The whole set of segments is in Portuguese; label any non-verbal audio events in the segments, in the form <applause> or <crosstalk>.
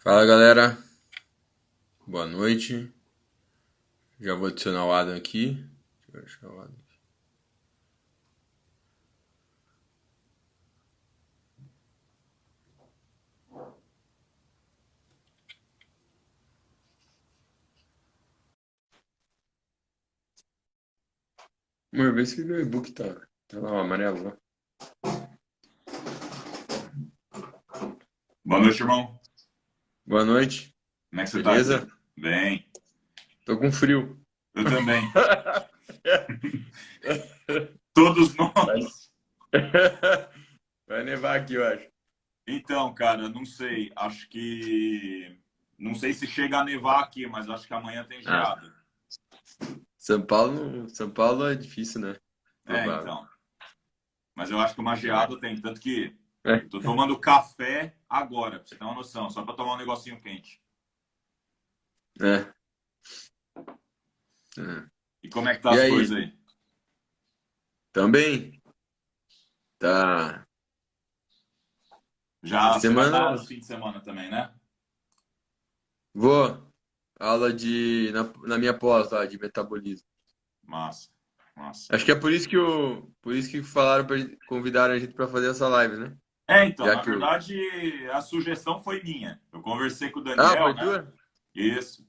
Fala galera, boa noite. Já vou adicionar o Adam aqui. Deixa eu o Adam. Amor, vê se meu e-book tá, tá lá, o amarelo. Boa noite, irmão. Boa noite, Como é que você beleza? tá? Bem. Tô com frio. Eu também. <laughs> Todos nós. Vai nevar aqui, eu acho. Então, cara, não sei. Acho que. Não sei se chega a nevar aqui, mas acho que amanhã tem geada. São Paulo, São Paulo é difícil, né? É, então. Mas eu acho que uma geada tem. Tanto que É. tô tomando café agora, pra você ter uma noção, só pra tomar um negocinho quente. É. É. E como é que tá E as aí? coisas aí? Também tá. Já Semana- no fim de semana também, né? Vou. Aula de. Na, na minha pós lá, de metabolismo. Massa, massa. Acho que é por isso que o. Por isso que falaram pra gente, convidaram a gente pra fazer essa live, né? É, então, Já na que verdade, a sugestão foi minha. Eu conversei com o Ah, Daniel, foi né? tua? Isso.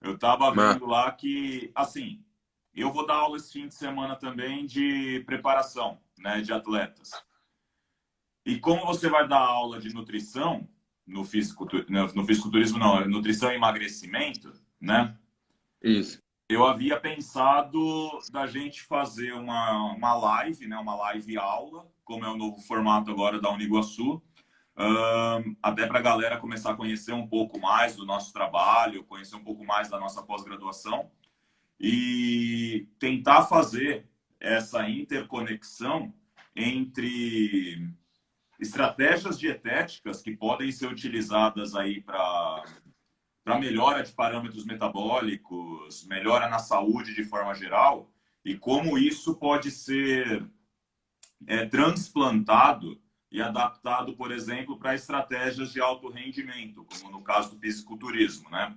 Eu tava Mas- vendo lá que, assim, eu vou dar aula esse fim de semana também de preparação, né, de atletas. E como você vai dar aula de nutrição no fisiculturismo, no fisiculturismo não, é nutrição e emagrecimento, né? Isso. Eu havia pensado da gente fazer uma, uma live, né, uma live aula, como é o novo formato agora da Uniguaçu, Ahn, até para a galera começar a conhecer um pouco mais do nosso trabalho, conhecer um pouco mais da nossa pós-graduação e tentar fazer essa interconexão entre estratégias dietéticas que podem ser utilizadas aí para para melhora de parâmetros metabólicos, melhora na saúde de forma geral e como isso pode ser é, transplantado e adaptado, por exemplo, para estratégias de alto rendimento, como no caso do fisiculturismo, né?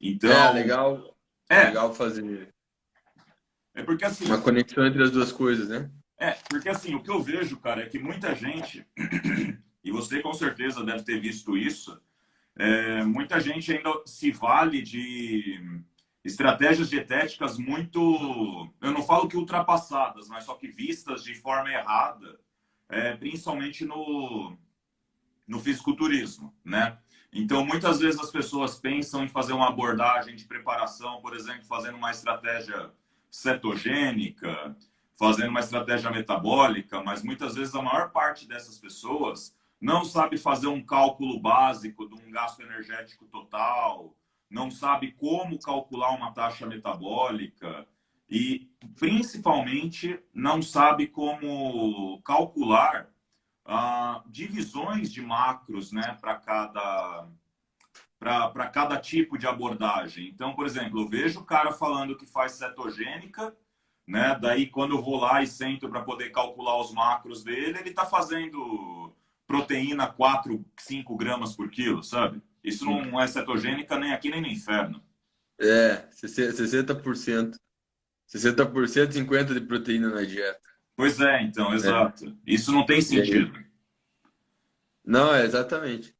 Então, É legal, é, legal fazer é porque assim, uma conexão entre as duas coisas, né? É, porque assim, o que eu vejo, cara, é que muita gente, <clears throat> e você com certeza deve ter visto isso, é, muita gente ainda se vale de estratégias dietéticas muito, eu não falo que ultrapassadas, mas só que vistas de forma errada, é, principalmente no, no fisiculturismo, né? Então, muitas vezes as pessoas pensam em fazer uma abordagem de preparação, por exemplo, fazendo uma estratégia cetogênica, fazendo uma estratégia metabólica, mas muitas vezes a maior parte dessas pessoas não sabe fazer um cálculo básico de um gasto energético total, não sabe como calcular uma taxa metabólica e, principalmente, não sabe como calcular ah, divisões de macros né, para cada para cada tipo de abordagem. Então, por exemplo, eu vejo o cara falando que faz cetogênica, né? Daí, quando eu vou lá e sento para poder calcular os macros dele, ele está fazendo proteína 4, 5 gramas por quilo, sabe? Isso não é cetogênica nem aqui nem no inferno. É, 60%. 60% 50% de proteína na dieta. Pois é, então, exato. Isso não tem sentido. Não, é exatamente.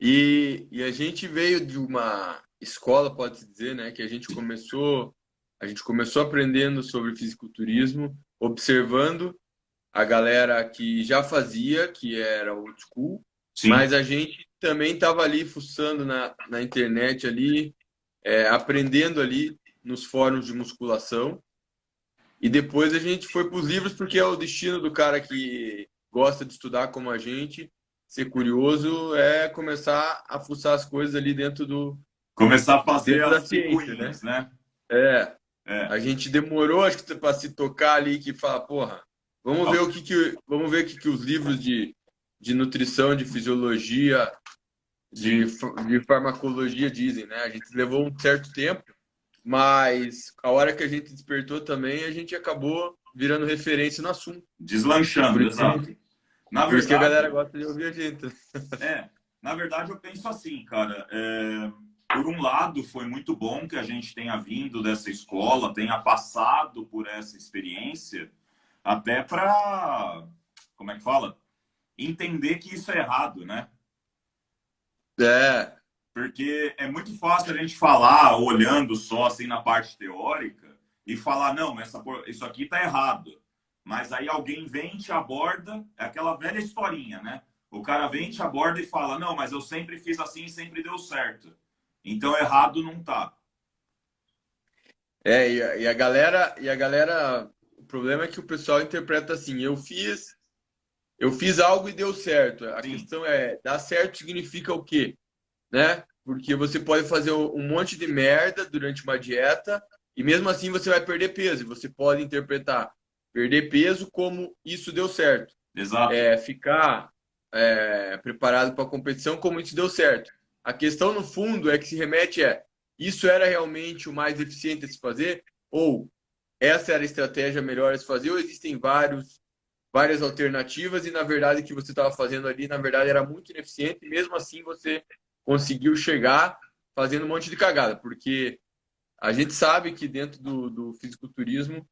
E, e a gente veio de uma escola, pode-se dizer, né, que a gente começou, a gente começou aprendendo sobre fisiculturismo, observando a galera que já fazia, que era old school, Sim, mas a gente também estava ali fuçando na, na internet ali, é, aprendendo ali nos fóruns de musculação. E depois a gente foi para os livros porque é o destino do cara que gosta de estudar como a gente, ser curioso, é começar a fuçar as coisas ali dentro do. começar a fazer as ciência, picuinhas, né? É, É. a gente demorou, acho que para se tocar ali que fala, porra, vamos ver o que, que vamos ver o que, que os livros de, de nutrição, de fisiologia, de, de farmacologia dizem, né? A gente levou um certo tempo, mas a hora que a gente despertou também, a gente acabou virando referência no assunto. Deslanchando, exato. Na Por isso que a verdade, galera gosta de ouvir a gente. <laughs> É. na verdade, eu penso assim, cara. É, por um lado, foi muito bom que a gente tenha vindo dessa escola, tenha passado por essa experiência, até para, como é que fala? Entender que isso é errado, né? É. Porque é muito fácil a gente falar, olhando só assim na parte teórica, e falar, não, essa, isso aqui tá errado. Mas aí alguém vem te aborda, é aquela velha historinha, né? O cara vem, te aborda e fala: Não, mas eu sempre fiz assim e sempre deu certo. Então errado não tá. É, e a, e a galera, e a galera, problema é que o pessoal interpreta assim: eu fiz, eu fiz algo e deu certo. A Sim. questão é, dar certo significa o quê? Né? Porque você pode fazer um monte de merda durante uma dieta e mesmo assim você vai perder peso. Você pode interpretar perder peso como isso deu certo. Exato. É, ficar é, preparado para a competição, como isso deu certo. A questão, no fundo, é que se remete é isso era realmente o mais eficiente a se fazer? Ou essa era a estratégia melhor a se fazer? Ou existem vários, várias alternativas e, na verdade, o que você estava fazendo ali, na verdade, era muito ineficiente e, mesmo assim, você conseguiu chegar fazendo um monte de cagada? Porque a gente sabe que dentro do, do fisiculturismo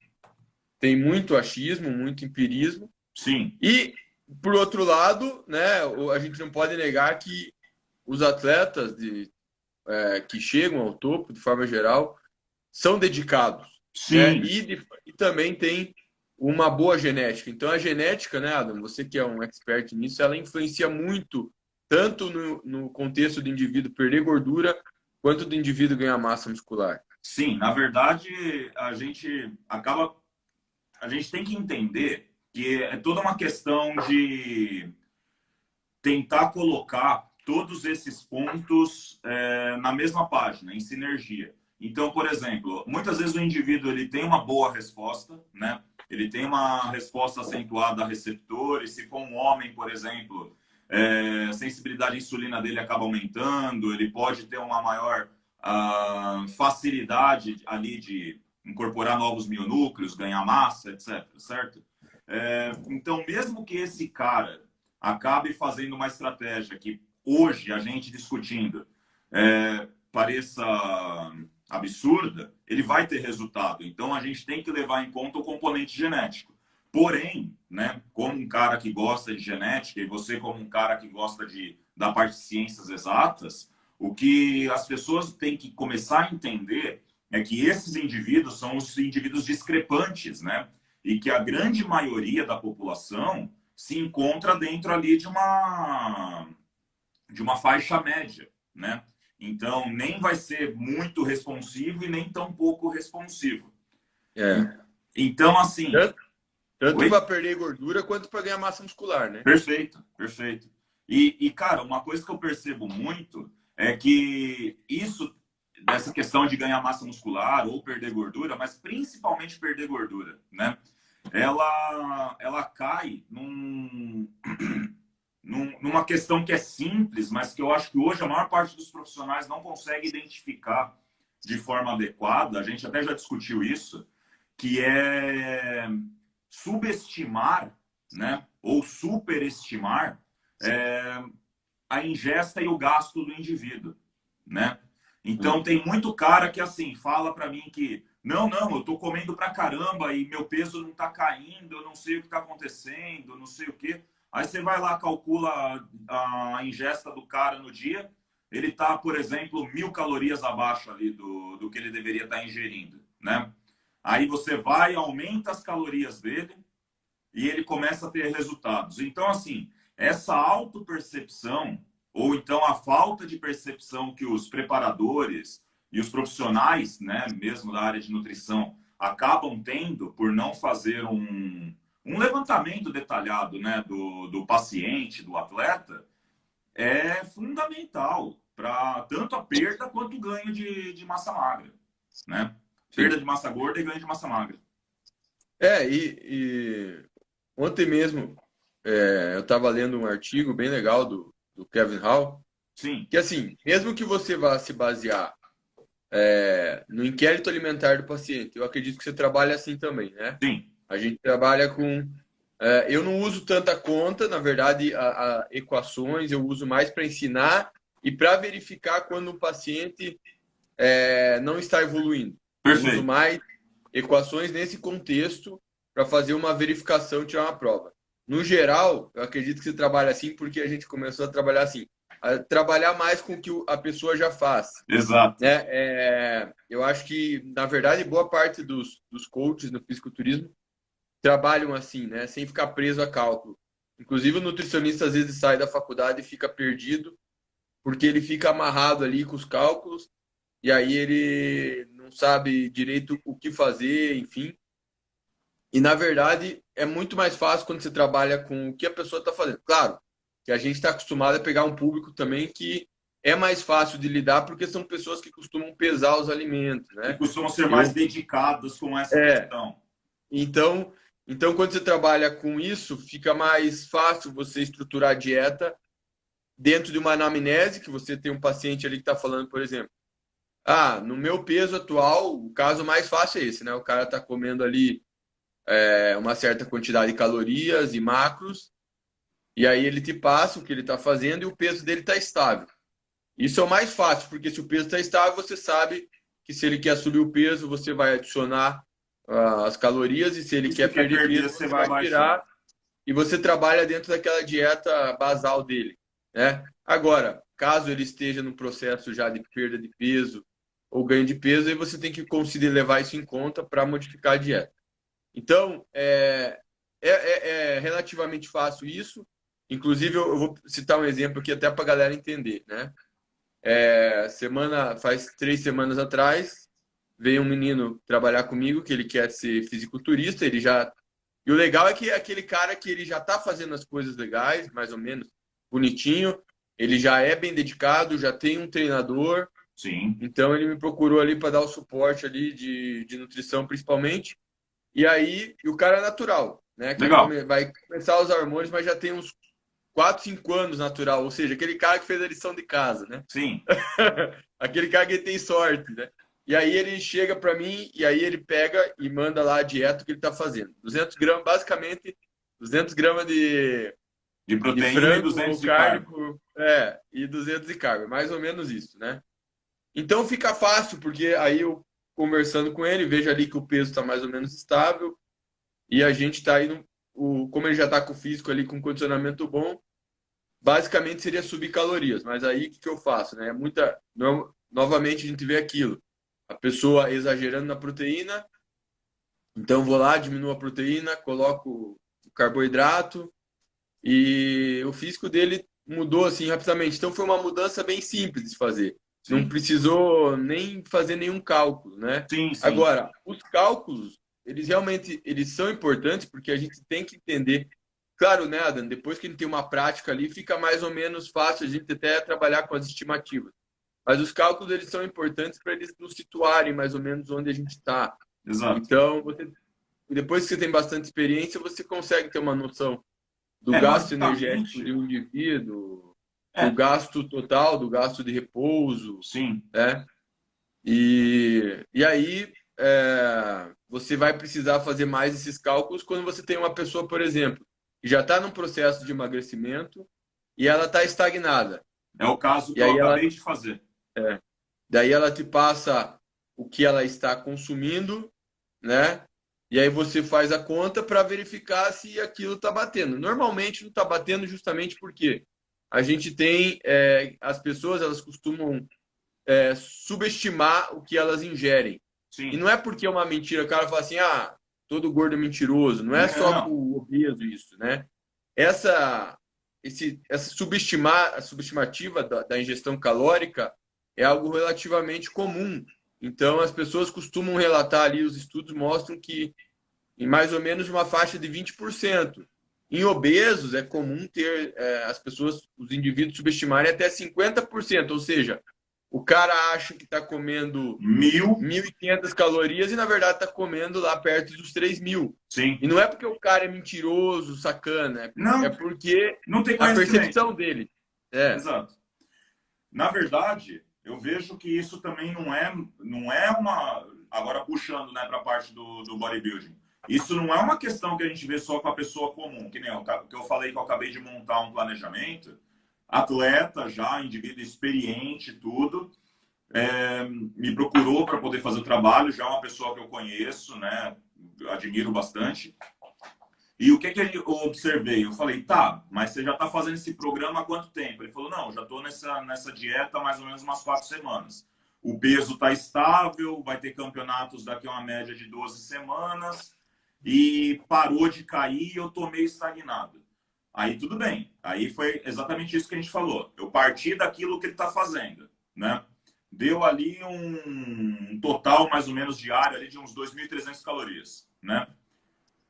tem muito achismo, muito empirismo. Sim. E por outro lado, né, a gente não pode negar que os atletas de, é, que chegam ao topo, de forma geral, são dedicados. Sim. Né? E, e, também tem uma boa genética. Então, a genética, né, Adam, você que é um expert nisso, ela influencia muito, tanto no, no contexto do indivíduo perder gordura, quanto do indivíduo ganhar massa muscular. Sim, na verdade, a gente acaba. A gente tem que entender que é toda uma questão de tentar colocar todos esses pontos é, na mesma página, em sinergia. Então, por exemplo, muitas vezes o indivíduo ele tem uma boa resposta, né? Ele tem uma resposta acentuada a receptores. Se for um homem, por exemplo, é, a sensibilidade à insulina dele acaba aumentando. Ele pode ter uma maior uh, facilidade ali de incorporar novos mionúcleos, ganhar massa, etc. Certo? É, então, mesmo que esse cara acabe fazendo uma estratégia que hoje a gente discutindo é, pareça absurda, ele vai ter resultado. Então, a gente tem que levar em conta o componente genético. Porém, né, como um cara que gosta de genética e você como um cara que gosta de, da parte de ciências exatas, o que as pessoas têm que começar a entender é que esses indivíduos são os indivíduos discrepantes, né? e que a grande maioria da população se encontra dentro ali de uma de uma faixa média, né? Então nem vai ser muito responsivo e nem tão pouco responsivo. É. Então assim, tanto, tanto para perder gordura quanto para ganhar massa muscular, né? Perfeito, perfeito. E, e cara, uma coisa que eu percebo muito é que isso dessa questão de ganhar massa muscular ou perder gordura, mas principalmente perder gordura, né? ela, ela cai num, <clears throat> num, numa questão que é simples, mas que eu acho que hoje a maior parte dos profissionais não consegue identificar de forma adequada. A gente até já discutiu isso, que é subestimar, né, ou superestimar é, a ingesta e o gasto do indivíduo, né? Então tem muito cara que assim fala para mim que não, não, eu tô comendo pra caramba e meu peso não tá caindo, eu não sei o que tá acontecendo, não sei o que. Aí você vai lá, calcula a ingesta do cara no dia, ele tá, por exemplo, mil calorias abaixo ali do, do que ele deveria estar tá ingerindo, né? Aí você vai, aumenta as calorias dele e ele começa a ter resultados. Então, assim, essa autopercepção, ou então a falta de percepção que os preparadores, e os profissionais, né, mesmo da área de nutrição, acabam tendo por não fazer um, um levantamento detalhado né, do, do paciente, do atleta, é fundamental para tanto a perda quanto o ganho de, de massa magra. Né? Perda de massa gorda e ganho de massa magra. É, e, e ontem mesmo é, eu estava lendo um artigo bem legal do, do Kevin Hall. Sim. Que assim, mesmo que você vá se basear é, no inquérito alimentar do paciente. Eu acredito que você trabalha assim também, né? Sim. A gente trabalha com É, eu não uso tanta conta, na verdade, a, a equações eu uso mais para ensinar e para verificar quando um paciente é, não está evoluindo. Perfeito. Eu uso mais equações nesse contexto para fazer uma verificação e tirar uma prova. No geral, eu acredito que você trabalha assim porque a gente começou a trabalhar assim. A trabalhar mais com o que a pessoa já faz. Exato. Né? É, eu acho que, na verdade, boa parte dos, dos coaches no fisiculturismo trabalham assim, né? sem ficar preso a cálculo. Inclusive, o nutricionista às vezes sai da faculdade e fica perdido, porque ele fica amarrado ali com os cálculos, e aí ele não sabe direito o que fazer, enfim. E, na verdade, é muito mais fácil quando você trabalha com o que a pessoa está fazendo. Claro que a gente está acostumado a pegar um público também que é mais fácil de lidar porque são pessoas que costumam pesar os alimentos, né? Que costumam ser mais Eu... dedicadas com essa é. questão. Então, então, quando você trabalha com isso, fica mais fácil você estruturar a dieta dentro de uma anamnese, que você tem um paciente ali que está falando, por exemplo, ah, no meu peso atual, o caso mais fácil é esse, né? O cara está comendo ali é, uma certa quantidade de calorias e macros, e aí ele te passa o que ele está fazendo e o peso dele está estável. Isso é o mais fácil, porque se o peso está estável, você sabe que se ele quer subir o peso, você vai adicionar as calorias e se ele quer perder, perder peso, você vai tirar e você trabalha dentro daquela dieta basal dele, né? Agora, caso ele esteja no processo já de perda de peso ou ganho de peso, aí você tem que conseguir levar isso em conta para modificar a dieta. Então, é, é, é, é, relativamente fácil isso. Inclusive, eu vou citar um exemplo aqui até para a galera entender, né? É, semana, faz três semanas atrás, veio um menino trabalhar comigo que ele quer ser fisiculturista, ele já e o legal é que é aquele cara que ele já está fazendo as coisas legais, mais ou menos bonitinho, ele já é bem dedicado, já tem um treinador. Sim. Então ele me procurou ali para dar o suporte ali de, de nutrição principalmente. E aí, e o cara é natural, né? Que legal. vai começar a usar hormônios, mas já tem uns 4, 5 anos natural, ou seja, aquele cara que fez a lição de casa, né? Sim. <laughs> aquele cara que tem sorte, né? E aí ele chega para mim e aí ele pega e manda lá a dieta que ele está fazendo. 200 gramas, basicamente, 200 gramas de, de proteína de frango, e 200 de carne. É, e 200 de carne, mais ou menos isso, né? Então fica fácil, porque aí eu conversando com ele, vejo ali que o peso está mais ou menos estável e a gente está aí, no, o, como ele já está com o físico ali, com condicionamento bom, basicamente seria subir calorias. Mas aí o que, que eu faço, né? É muita, no, novamente a gente vê aquilo a pessoa exagerando na proteína. Então vou lá, diminuo a proteína, coloco o carboidrato e o físico dele mudou assim rapidamente. Então foi uma mudança bem simples de fazer. Sim. Não precisou nem fazer nenhum cálculo, né? Sim, sim. Agora, os cálculos, eles realmente eles são importantes porque a gente tem que entender. Claro, né, Adam? Depois que a gente tem uma prática ali, fica mais ou menos fácil a gente até trabalhar com as estimativas. Mas os cálculos eles são importantes para eles nos situarem mais ou menos onde a gente está. Exato. Então, você, depois que você tem bastante experiência, você consegue ter uma noção do é, gasto energético de um indivíduo, é. do gasto total, do gasto de repouso. Sim. Né? E, e aí é, você vai precisar fazer mais esses cálculos quando você tem uma pessoa, por exemplo, que já está num processo de emagrecimento e ela está estagnada. É o caso que e eu acabei ela... de fazer. É. Daí ela te passa o que ela está consumindo, né? E aí você faz a conta para verificar se aquilo está batendo. Normalmente não está batendo justamente porque a gente tem é, as pessoas elas costumam é, subestimar o que elas ingerem. Sim. E não é porque é uma mentira, o cara fala assim, ah, todo gordo é mentiroso. Não é só o obeso isso, né? Essa, esse, essa subestimar, a subestimativa da, da ingestão calórica é algo relativamente comum. Então, as pessoas costumam relatar ali, os estudos mostram que em mais ou menos uma faixa de 20%. Em obesos, é comum ter é, as pessoas, os indivíduos subestimarem até 50%, ou seja, o cara acha que está comendo mil, 1.500 calorias e na verdade está comendo lá perto dos 3 mil. Sim. E não é porque o cara é mentiroso, sacana, é, não, é porque não tem a percepção dele. É. Exato. Na verdade, eu vejo que isso também não é, não é uma. Agora puxando né, para a parte do, do bodybuilding. isso não é uma questão que a gente vê só com a pessoa comum, que nem o que eu falei que eu acabei de montar um planejamento. Atleta já, indivíduo experiente, tudo. É, me procurou para poder fazer o trabalho, já é uma pessoa que eu conheço, né? Admiro bastante. E o que, que eu observei? Eu falei, tá, mas você já está fazendo esse programa há quanto tempo? Ele falou, não, já estou nessa, nessa dieta há mais ou menos umas quatro semanas. O peso está estável, vai ter campeonatos daqui a uma média de 12 semanas e parou de cair eu tô meio estagnado. Aí tudo bem. Aí foi exatamente isso que a gente falou. Eu parti daquilo que ele está fazendo, né? Deu ali um total mais ou menos diário ali de uns 2.300 calorias, né?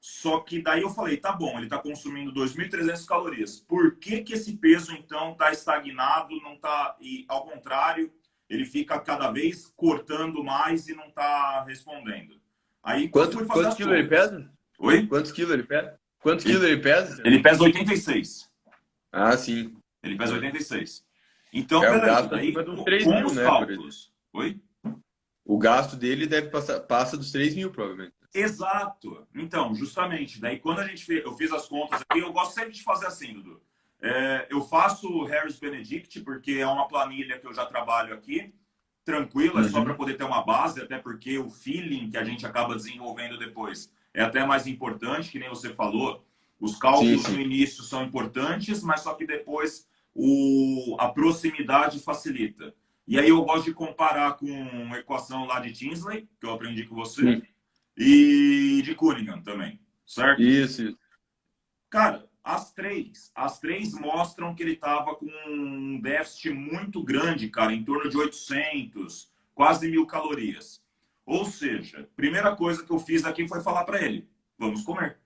Só que daí eu falei, tá bom, ele está consumindo 2.300 calorias. Por que que esse peso então está estagnado, não tá e ao contrário, ele fica cada vez cortando mais e não está respondendo? Aí Quanto, quantos quilos ele pesa? Oi? Quantos quilos ele pesa? Quantos quilos ele pesa? Ele pesa 86. Ah, sim. Ele pesa 86. Então, é, beleza. O gasto dos 3 com mil, os né, cálculos. Oi? O gasto dele deve passar passa dos 3 mil, provavelmente. Exato. Então, justamente. Daí, quando a gente fez, eu fiz as contas aqui, eu gosto sempre de fazer assim, Dudu. É, eu faço o Harris Benedict, porque é uma planilha que eu já trabalho aqui tranquilo, é só uhum. para poder ter uma base, até porque o feeling que a gente acaba desenvolvendo depois é até mais importante, que nem você falou. Os cálculos sim, sim. no início são importantes, mas só que depois o, a proximidade facilita. E aí eu gosto de comparar com a equação lá de Tinsley, que eu aprendi com você, sim. E de Cunningham também, certo? Isso, isso. Cara, as três. As três mostram que ele estava com um déficit muito grande, cara, em torno de 800, quase mil calorias. Ou seja, primeira coisa que eu fiz aqui foi falar para ele: vamos comer.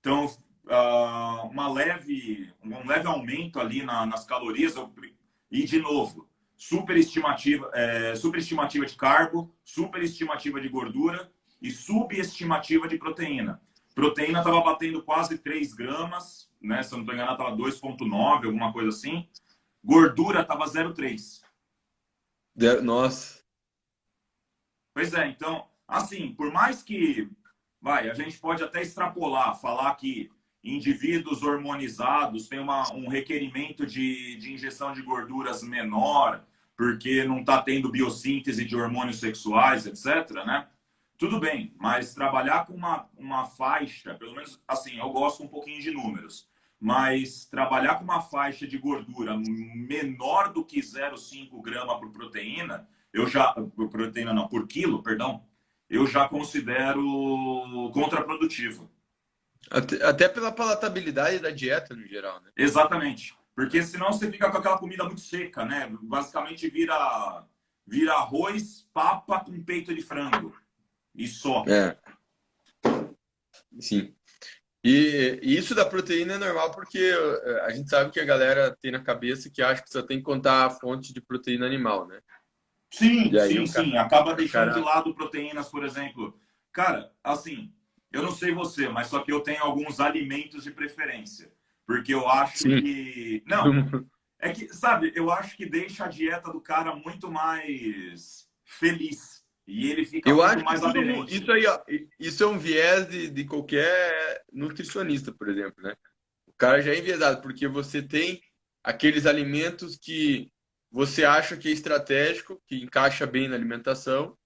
Então, uh, uma leve, um leve aumento ali na, nas calorias. Eu, e, de novo, superestimativa, é, superestimativa de carbo, superestimativa de gordura e subestimativa de proteína. Proteína estava batendo quase 3 gramas, né? Se eu não estou enganado, estava 2,9, alguma coisa assim. Gordura estava 0,3. Nossa. Pois é, então, assim, por mais que, vai, a gente pode até extrapolar, falar que indivíduos hormonizados têm uma, um requerimento de, de injeção de gorduras menor, porque não está tendo biossíntese de hormônios sexuais, etc., né? Tudo bem, mas trabalhar com uma, uma faixa, pelo menos assim, eu gosto um pouquinho de números, mas trabalhar com uma faixa de gordura menor do que 0,5 grama por proteína, eu já. Por proteína não, por quilo, perdão, eu já considero contraprodutivo. Até, até pela palatabilidade da dieta no geral, né? Exatamente. Porque senão você fica com aquela comida muito seca, né? Basicamente vira, vira arroz, papa com peito de frango. E só. É. Sim. E, e, isso da proteína é normal porque eh, a gente sabe que a galera tem na cabeça que acha que só tem que contar a fonte de proteína animal, né? Sim, sim, sim. Acaba deixando cara... de lado proteínas, por exemplo. Cara, assim, eu não sei você, mas só que eu tenho alguns alimentos de preferência. Porque eu acho sim. que. Não, é que, sabe, eu acho que deixa a dieta do cara muito mais feliz. E ele fica eu acho mais aderente. Isso aí, ó, isso é um viés de, de qualquer nutricionista, por exemplo, né? O cara já é enviesado, porque você tem aqueles alimentos que você acha que é estratégico, que encaixa bem na alimentação,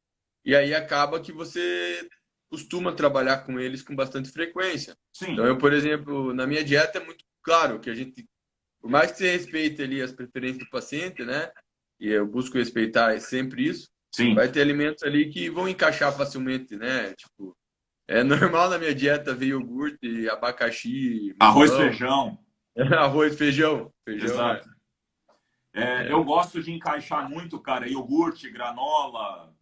e aí acaba que você costuma trabalhar com eles com bastante frequência. Sim. Então, eu, por exemplo, na minha dieta é muito claro que a gente, por mais que você respeite ali as preferências do paciente, né? E eu busco respeitar sempre isso, Sim. Vai ter alimentos ali que vão encaixar facilmente, né? Tipo, é normal na minha dieta ver iogurte, abacaxi, arroz, feijão. <laughs> arroz, feijão, feijão. Exato. É, é. Eu gosto de encaixar muito, cara, iogurte, granola,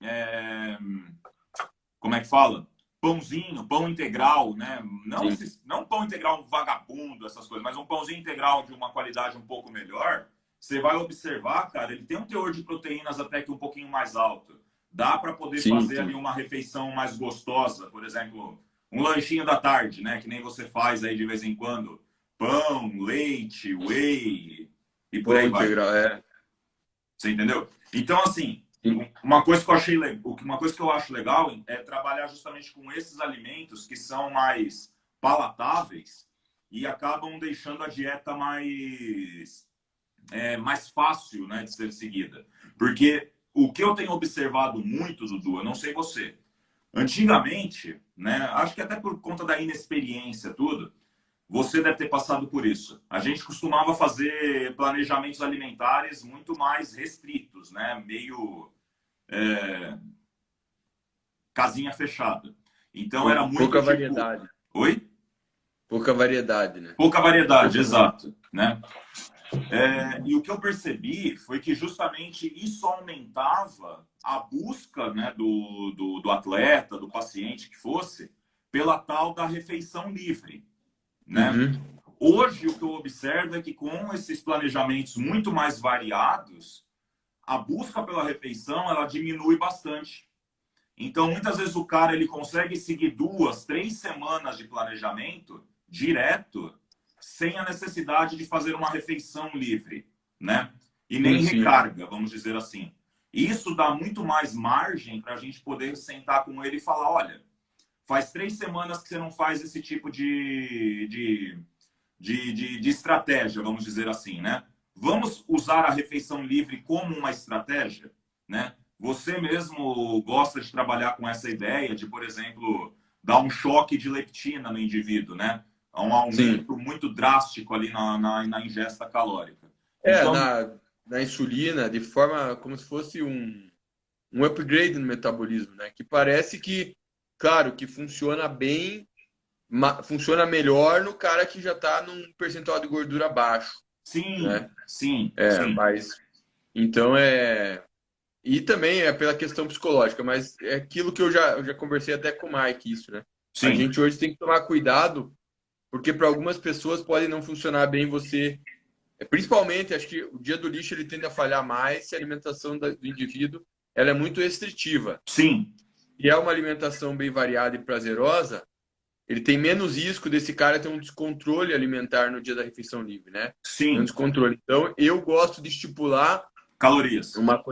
é... como é que fala? Pãozinho, pão integral, né? Não, esses, não pão integral vagabundo, essas coisas, mas um pãozinho integral de uma qualidade um pouco melhor você vai observar, cara, ele tem um teor de proteínas até que um pouquinho mais alto. Dá para poder sim, fazer sim. ali uma refeição mais gostosa, por exemplo, um lanchinho da tarde, né? Que nem você faz aí de vez em quando. Pão, leite, whey e por aí vai. é. Você entendeu? Então, assim, uma coisa que eu achei uma coisa que eu acho legal é trabalhar justamente com esses alimentos que são mais palatáveis e acabam deixando a dieta mais é, mais fácil né, de ser seguida. Porque o que eu tenho observado muito, Dudu, eu não sei você, antigamente, né, acho que até por conta da inexperiência, tudo, você deve ter passado por isso. A gente costumava fazer planejamentos alimentares muito mais restritos, né? Meio é... casinha fechada. Então era muito pouca tipo... variedade. Oi? Pouca variedade, né? Pouca variedade, exato, né? É, e o que eu percebi foi que justamente isso aumentava a busca né, do, do, do atleta, do paciente que fosse, pela tal da refeição livre. Né? Uhum. Hoje, o que eu observo é que com esses planejamentos muito mais variados, a busca pela refeição ela diminui bastante. Então, muitas vezes o cara ele consegue seguir duas, três semanas de planejamento direto, sem a necessidade de fazer uma refeição livre, né? E nem Sim. recarga, vamos dizer assim. Isso dá muito mais margem para a gente poder sentar com ele e falar, olha, Faz três semanas que você não faz esse tipo de, de, de, de, de estratégia, vamos dizer assim, né? Vamos usar a refeição livre como uma estratégia, né? Você mesmo gosta de trabalhar com essa ideia de, por exemplo, dar um choque de leptina no indivíduo, né? Um aumento Sim. muito drástico ali na, na, na ingesta calórica. É, então... na, na insulina, de forma como se fosse um, um upgrade no metabolismo, né? Que parece que claro que funciona bem, funciona melhor no cara que já está num percentual de gordura baixo. Sim, né? sim. É, sim. mas então é e também é pela questão psicológica, mas é aquilo que eu já, eu já conversei até com o Mike isso, né? Sim. A gente hoje tem que tomar cuidado porque para algumas pessoas pode não funcionar bem você principalmente acho que o dia do lixo ele tende a falhar mais se a alimentação do indivíduo ela é muito restritiva. Sim e é uma alimentação bem variada e prazerosa, ele tem menos risco desse cara ter um descontrole alimentar no dia da refeição livre, né? Sim. Um descontrole. Então, eu gosto de estipular calorias. Uma,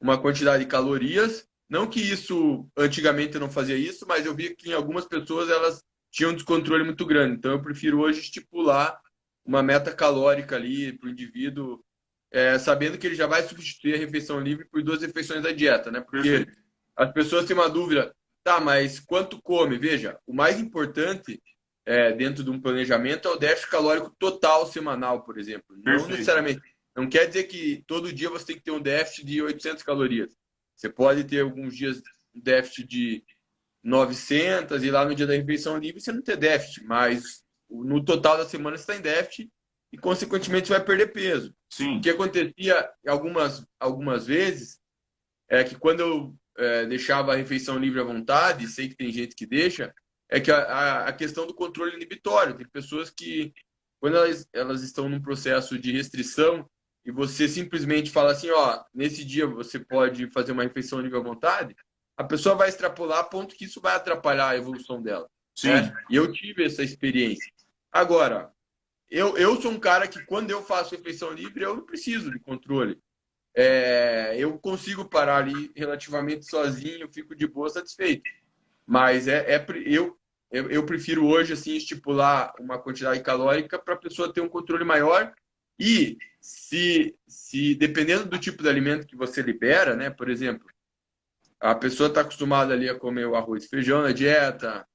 uma quantidade de calorias. Não que isso, antigamente eu não fazia isso, mas eu vi que em algumas pessoas elas tinham um descontrole muito grande. Então, eu prefiro hoje estipular uma meta calórica ali para o indivíduo, é, sabendo que ele já vai substituir a refeição livre por duas refeições da dieta, né? Porque Perfeito as pessoas têm uma dúvida, tá, mas quanto come? Veja, o mais importante é, dentro de um planejamento é o déficit calórico total semanal, por exemplo. Perfeito. Não necessariamente. Não quer dizer que todo dia você tem que ter um déficit de 800 calorias. Você pode ter alguns dias um déficit de 900 e lá no dia da refeição livre você não ter déficit, mas no total da semana você está em déficit e, consequentemente, você vai perder peso. Sim. O que acontecia algumas, algumas vezes é que quando eu é, deixava a refeição livre à vontade, sei que tem gente que deixa, é que a, a questão do controle inibitório. Tem pessoas que, quando elas, elas estão num processo de restrição e você simplesmente fala assim, ó, nesse dia você pode fazer uma refeição livre à vontade, a pessoa vai extrapolar a ponto que isso vai atrapalhar a evolução dela. Sim. Né? E eu tive essa experiência. Agora, eu, eu sou um cara que quando eu faço refeição livre, eu não preciso de controle é, eu consigo parar ali relativamente sozinho, fico de boa, satisfeito. Mas é, é eu, eu, eu, prefiro hoje assim estipular uma quantidade calórica para a pessoa ter um controle maior e se, se dependendo do tipo de alimento que você libera, né? Por exemplo, a pessoa está acostumada ali a comer o arroz feijão na dieta,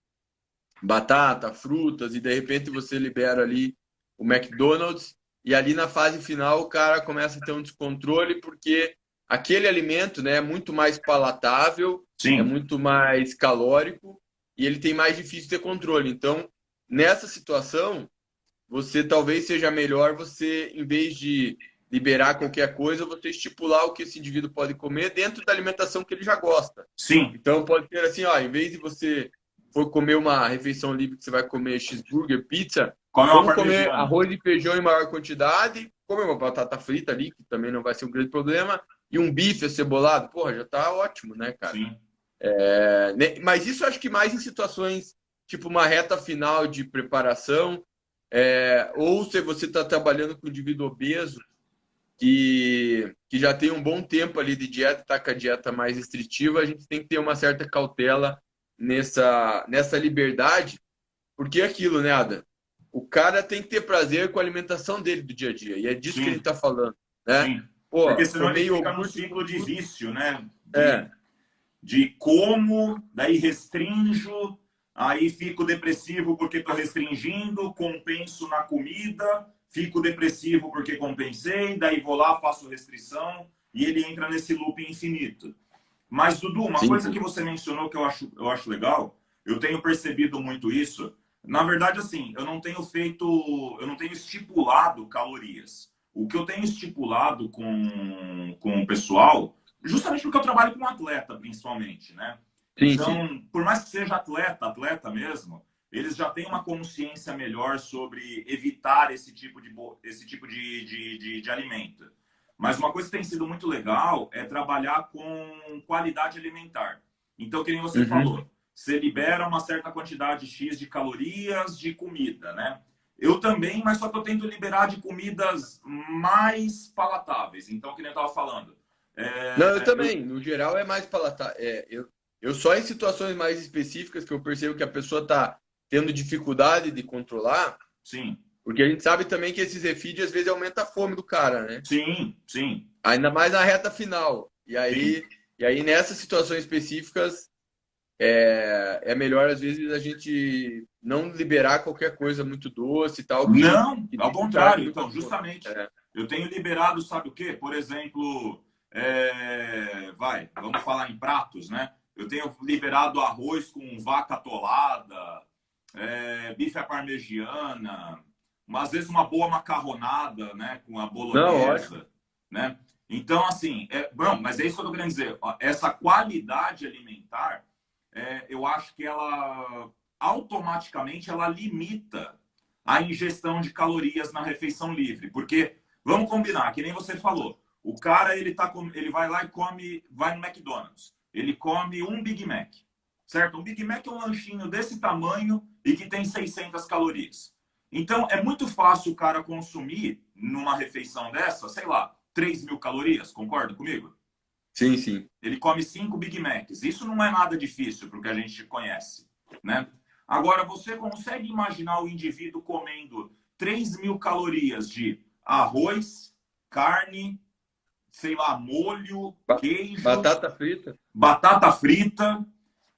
batata, frutas e de repente você libera ali o McDonald's e ali na fase final o cara começa a ter um descontrole porque aquele alimento né, é muito mais palatável, Sim. é muito mais calórico e ele tem mais difícil ter controle. Então, nessa situação, você talvez seja melhor você, em vez de liberar qualquer coisa, você estipular o que esse indivíduo pode comer dentro da alimentação que ele já gosta. Sim. Então, pode ser assim, ó, em vez de você for comer uma refeição livre que você vai comer cheeseburger, pizza, Come Vamos comer arroz e feijão em maior quantidade, comer uma batata frita ali, que também não vai ser um grande problema, e um bife acebolado. Porra, já tá ótimo, né, cara? Sim. É, né, mas isso acho que mais em situações tipo uma reta final de preparação, é, ou se você está trabalhando com um indivíduo obeso, que, que já tem um bom tempo ali de dieta, está com a dieta mais restritiva, a gente tem que ter uma certa cautela nessa, nessa liberdade, porque é aquilo, né, Ada? O cara tem que ter prazer com a alimentação dele do dia a dia, e é disso Sim. que ele está falando, né? Sim. Pô, porque senão ele fica no ciclo de vício, né? De, é. de como, daí restringo, aí fico depressivo porque estou restringindo, compenso na comida, fico depressivo porque compensei, daí vou lá, faço restrição, e ele entra nesse loop infinito. Mas, Dudu, uma sim, coisa que você mencionou que eu acho, eu acho legal, eu tenho percebido muito isso. Na verdade, assim, eu não tenho feito, eu não tenho estipulado calorias. O que eu tenho estipulado com, com o pessoal, justamente porque eu trabalho com atleta, principalmente, né? Sim, então, sim. por mais que seja atleta, atleta mesmo, eles já têm uma consciência melhor sobre evitar esse tipo de, esse tipo de, de, de, de alimento. Mas uma coisa que tem sido muito legal é trabalhar com qualidade alimentar. Então, que nem você uhum. falou, você libera uma certa quantidade X de calorias de comida, né? Eu também, mas só que eu tento liberar de comidas mais palatáveis. Então, que nem eu estava falando. É... Não, eu também. No geral, é mais palatável. É, eu, eu só em situações mais específicas que eu percebo que a pessoa está tendo dificuldade de controlar. Sim. Porque a gente sabe também que esses refeed às vezes aumenta a fome do cara, né? Sim, sim. Ainda mais na reta final. E aí, e aí nessas situações específicas, é, é melhor, às vezes, a gente não liberar qualquer coisa muito doce e tal. Que, não, que ao contrário. Então, justamente, é. eu tenho liberado, sabe o quê? Por exemplo, é, vai, vamos falar em pratos, né? Eu tenho liberado arroz com vaca atolada, é, bife à parmegiana, às vezes uma boa macarronada, né? Com a bolonhesa, não, né? Então, assim, é, bom, mas é isso que eu tô querendo dizer. Essa qualidade alimentar é, eu acho que ela automaticamente ela limita a ingestão de calorias na refeição livre, porque vamos combinar, que nem você falou, o cara ele tá com, ele vai lá e come, vai no McDonald's, ele come um Big Mac, certo? Um Big Mac é um lanchinho desse tamanho e que tem 600 calorias. Então é muito fácil o cara consumir numa refeição dessa, sei lá, 3 mil calorias, concorda comigo? Sim, sim. Ele come cinco Big Macs. Isso não é nada difícil para o que a gente conhece, né? Agora, você consegue imaginar o indivíduo comendo 3 mil calorias de arroz, carne, sei lá, molho, queijo... Batata frita. Batata frita.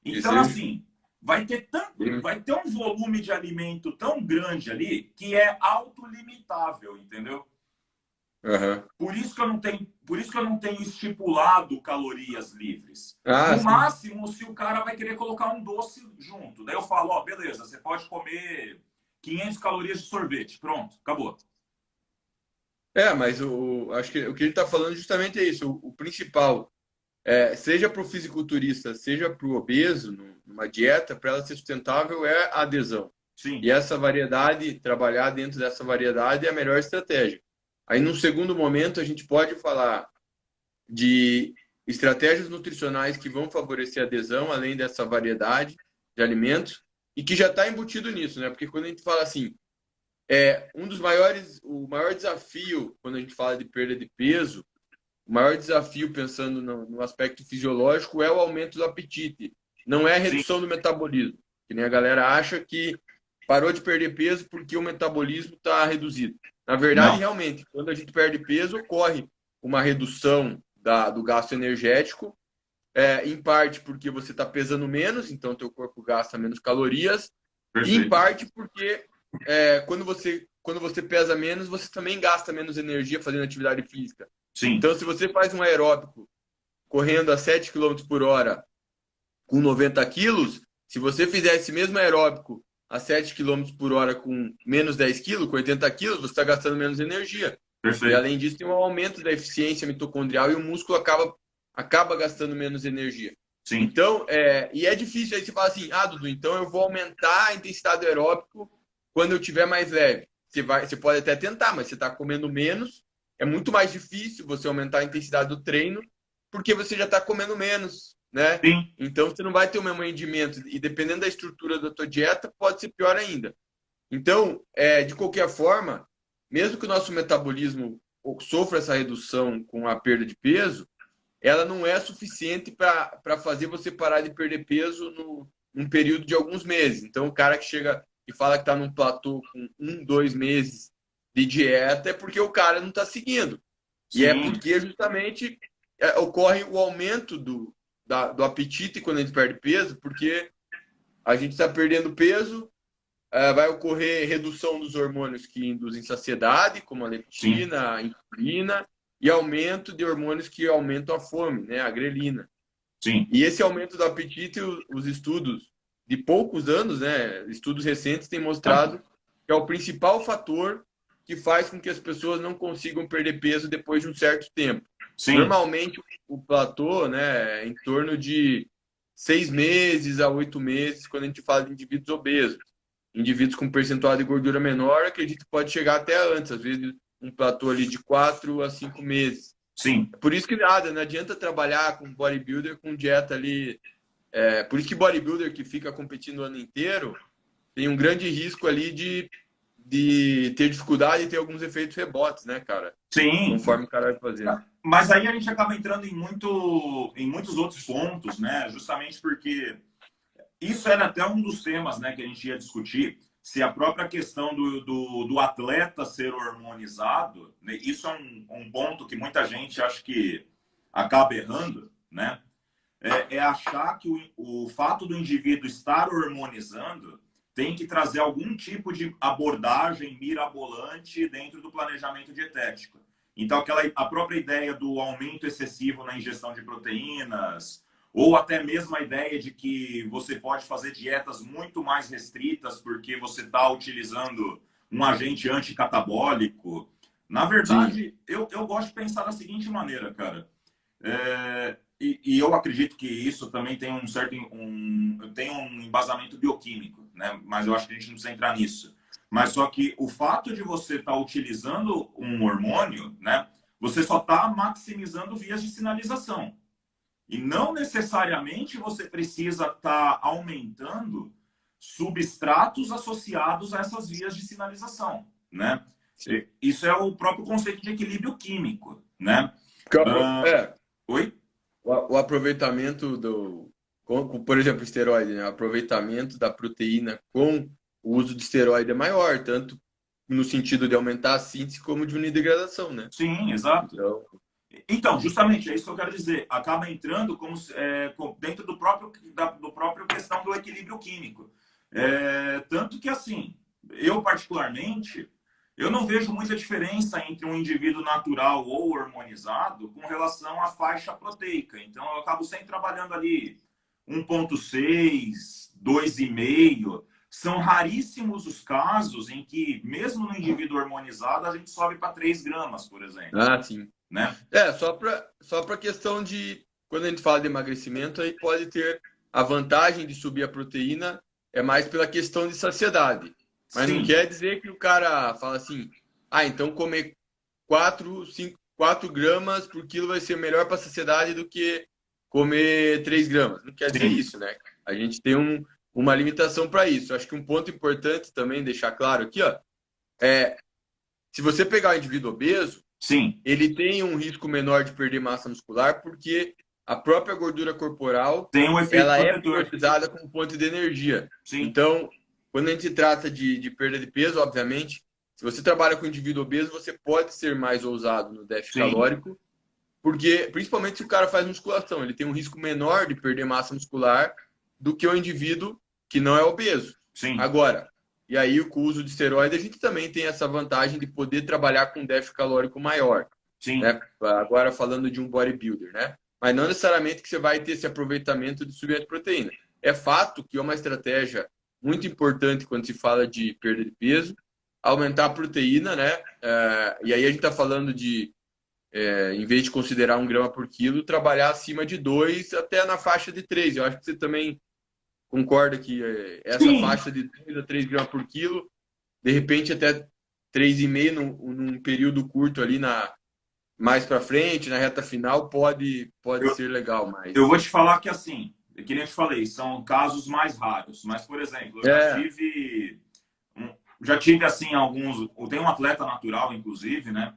Então, assim, vai ter, tanto, vai ter um volume de alimento tão grande ali que é autolimitável, entendeu? Uhum. Por isso que eu não tenho, por isso que eu não tenho estipulado calorias livres. Ah, no sim. máximo, se o cara vai querer colocar um doce junto, daí eu falo, ó, beleza, você pode comer 500 calorias de sorvete, pronto, acabou. É, mas o, acho que o que ele está falando justamente é isso. O, o principal, é, seja para o fisiculturista, seja para o obeso, numa dieta, para ela ser sustentável, é a adesão. Sim. E essa variedade, trabalhar dentro dessa variedade é a melhor estratégia. Aí, num segundo momento, a gente pode falar de estratégias nutricionais que vão favorecer a adesão, além dessa variedade de alimentos, e que já está embutido nisso, né? Porque quando a gente fala assim, é um dos maiores, o maior desafio quando a gente fala de perda de peso, o maior desafio pensando no, no aspecto fisiológico é o aumento do apetite, não é a redução Sim. do metabolismo. Que nem a galera acha que parou de perder peso porque o metabolismo está reduzido. Na verdade, Não. realmente, quando a gente perde peso, ocorre uma redução da, do gasto energético, é, em parte porque você está pesando menos, então teu corpo gasta menos calorias, Perfeito. e em parte porque é, quando, você, quando você pesa menos, você também gasta menos energia fazendo atividade física. Sim. Então, se você faz um aeróbico correndo a 7 km por hora com 90 quilos, se você fizer esse mesmo aeróbico a 7 km por hora com menos 10 kg, com 80 kg, você está gastando menos energia. Perfeito. E além disso, tem um aumento da eficiência mitocondrial e o músculo acaba, acaba gastando menos energia. Sim. Então, é, e é difícil aí você fala assim, ah, Dudu, então eu vou aumentar a intensidade aeróbico quando eu tiver mais leve. Você, vai, você pode até tentar, mas você está comendo menos. É muito mais difícil você aumentar a intensidade do treino, porque você já está comendo menos né? Sim. Então você não vai ter o mesmo rendimento e dependendo da estrutura da tua dieta pode ser pior ainda. Então, é, de qualquer forma, mesmo que o nosso metabolismo sofra essa redução com a perda de peso, ela não é suficiente para fazer você parar de perder peso no, num período de alguns meses. Então, o cara que chega e fala que está num platô com um, dois meses de dieta é porque o cara não está seguindo. Sim. E é porque justamente é, ocorre o aumento do, da, do apetite quando a gente perde peso, porque a gente está perdendo peso, é, vai ocorrer redução dos hormônios que induzem saciedade, como a leptina, a insulina, e aumento de hormônios que aumentam a fome, né, a grelina. Sim. E esse aumento do apetite, os estudos de poucos anos, né, estudos recentes têm mostrado que é o principal fator que faz com que as pessoas não consigam perder peso depois de um certo tempo. Sim. Normalmente o platô, né, é em torno de seis meses a oito meses, quando a gente fala de indivíduos obesos. Indivíduos com percentual de gordura menor, acredito que pode chegar até antes, às vezes um platô ali de quatro a cinco meses. Sim. Por isso que nada, não adianta trabalhar com bodybuilder com dieta ali. É, por isso que bodybuilder que fica competindo o ano inteiro tem um grande risco ali de, de ter dificuldade e ter alguns efeitos rebotes, né, cara? Sim. Conforme o cara vai fazer. Mas aí a gente acaba entrando em, muito, em muitos outros pontos, né? Justamente porque isso era até um dos temas né, que a gente ia discutir se a própria questão do, do, do atleta ser hormonizado, né, isso é um, um, ponto que muita gente acha que acaba errando, né? É, é achar que o, o fato do indivíduo estar hormonizando tem que trazer algum tipo de abordagem mirabolante dentro do planejamento dietético. Então, aquela, a própria ideia do aumento excessivo na ingestão de proteínas, ou até mesmo a ideia de que você pode fazer dietas muito mais restritas porque você está utilizando um agente anticatabólico. Na verdade, eu, eu gosto de pensar da seguinte maneira, cara. É, e, e, eu acredito que isso também tem um certo um, tem um embasamento bioquímico, né? Mas eu acho que a gente não precisa entrar nisso. Mas só que o fato de você estar tá utilizando um hormônio, né? Você só está maximizando vias de sinalização. E não necessariamente você precisa estar tá aumentando substratos associados a essas vias de sinalização, né? Isso é o próprio conceito de equilíbrio químico, né? Uh, é. Oi? O, o, aproveitamento do, com, por exemplo, esteroide, né? O aproveitamento da proteína com o uso de esteroide é maior, tanto no sentido de aumentar a síntese como diminuir a degradação, né? Sim, exato. Então, então, justamente, é isso que eu quero dizer. Acaba entrando como, é, dentro do próprio, da do próprio questão do equilíbrio químico. É, tanto que, assim, eu particularmente, eu não vejo muita diferença entre um indivíduo natural ou hormonizado com relação à faixa proteica. Então, eu acabo sempre trabalhando ali 1,6, 2,5. São raríssimos os casos em que, mesmo no indivíduo hormonizado, a gente sobe para 3 gramas, por exemplo. Ah, sim. Né? É, só para só a questão de. Quando a gente fala de emagrecimento, aí pode ter a vantagem de subir a proteína, é mais pela questão de saciedade. Mas Sim. não quer dizer que o cara fala assim, ah, então comer 4, 5, 4 gramas por quilo vai ser melhor para a saciedade do que comer 3 gramas. Não quer dizer Sim. isso, né? A gente tem um, uma limitação para isso. Acho que um ponto importante também deixar claro aqui, ó, é se você pegar o indivíduo obeso, Sim. Ele tem um risco menor de perder massa muscular porque a própria gordura corporal tem um efeito ela é utilizada como fonte de energia. Sim. Então, quando a gente trata de, de perda de peso, obviamente, se você trabalha com indivíduo obeso, você pode ser mais ousado no déficit Sim. calórico, porque principalmente se o cara faz musculação, ele tem um risco menor de perder massa muscular do que o indivíduo que não é obeso. Sim. Agora, e aí, com o uso de esteroide, a gente também tem essa vantagem de poder trabalhar com déficit calórico maior. Sim. Né? Agora, falando de um bodybuilder, né? Mas não necessariamente que você vai ter esse aproveitamento de subir de proteína. É fato que é uma estratégia muito importante quando se fala de perda de peso, aumentar a proteína, né? É, e aí a gente está falando de, é, em vez de considerar um grama por quilo, trabalhar acima de dois até na faixa de três. Eu acho que você também concorda que é, essa Sim. faixa de 2 a 3 gramas por quilo, de repente até 3,5 num, num período curto ali na mais para frente, na reta final, pode, pode eu, ser legal. Mas... Eu vou te falar que assim, que nem eu te falei, são casos mais raros. Mas, por exemplo, eu é. já tive. Já tive assim alguns. Eu tenho um atleta natural, inclusive, né?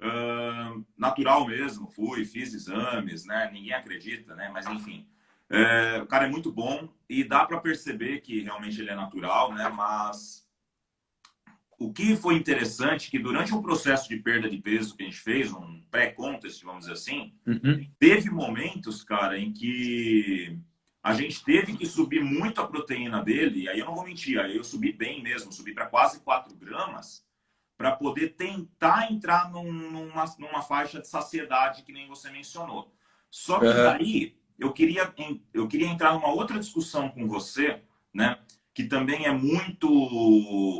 uh, natural mesmo. Fui, fiz exames, né? Ninguém acredita, né? Mas enfim, é, o cara é muito bom e dá para perceber que realmente ele é natural, né? Mas o que foi interessante é que durante um processo de perda de peso que a gente fez, um pré-contest, vamos dizer assim, uhum. teve momentos, cara, em que a gente teve que subir muito a proteína dele, e aí eu não vou mentir, aí eu subi bem mesmo, subi para quase 4 gramas, para poder tentar entrar num, numa, numa faixa de saciedade que nem você mencionou. Só que daí eu queria, eu queria entrar numa outra discussão com você, né? Que também é muito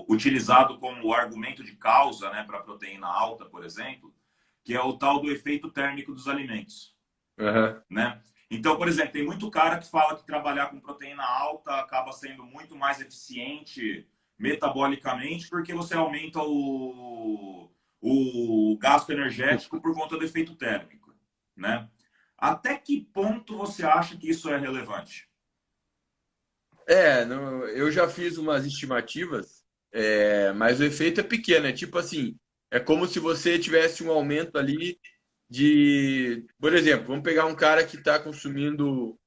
utilizado como argumento de causa, né, para proteína alta, por exemplo, que é o tal do efeito térmico dos alimentos, uhum. né? Então, por exemplo, tem muito cara que fala que trabalhar com proteína alta acaba sendo muito mais eficiente metabolicamente porque você aumenta o, o gasto energético por conta do efeito térmico, né? Até que ponto você acha que isso é relevante? É, não, eu já fiz umas estimativas, é, mas o efeito é pequeno. É tipo assim, é como se você tivesse um aumento ali de, por exemplo, vamos pegar um cara que está consumindo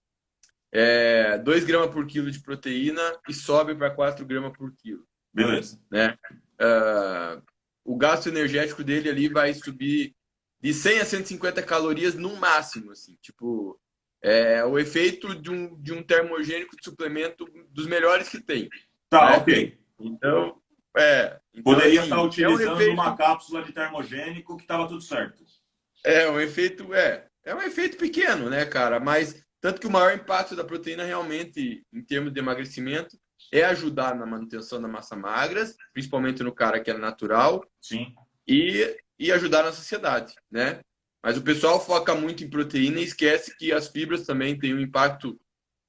é, 2 gramas por quilo de proteína e sobe para 4 gramas por quilo. Beleza. Né? Uh, o gasto energético dele ali vai subir de 100 a 150 calorias no máximo, assim, tipo, é o efeito de um, de um termogênico de suplemento dos melhores que tem. Tá, né? ok. Então, é. Então, Poderia assim, estar utilizando é um efeito... uma cápsula de termogênico que estava tudo certo. É, um efeito, é. É um efeito pequeno, né, cara? Mas tanto que o maior impacto da proteína realmente, em termos de emagrecimento, é ajudar na manutenção da massa magra, principalmente no cara que é natural. Sim. E e ajudar na sociedade, né? Mas o pessoal foca muito em proteína e esquece que as fibras também têm um impacto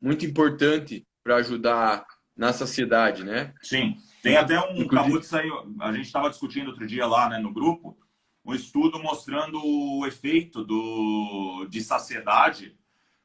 muito importante para ajudar na saciedade, né? Sim. Tem até um Inclusive... acabou de sair, a gente estava discutindo outro dia lá, né, no grupo, um estudo mostrando o efeito do de saciedade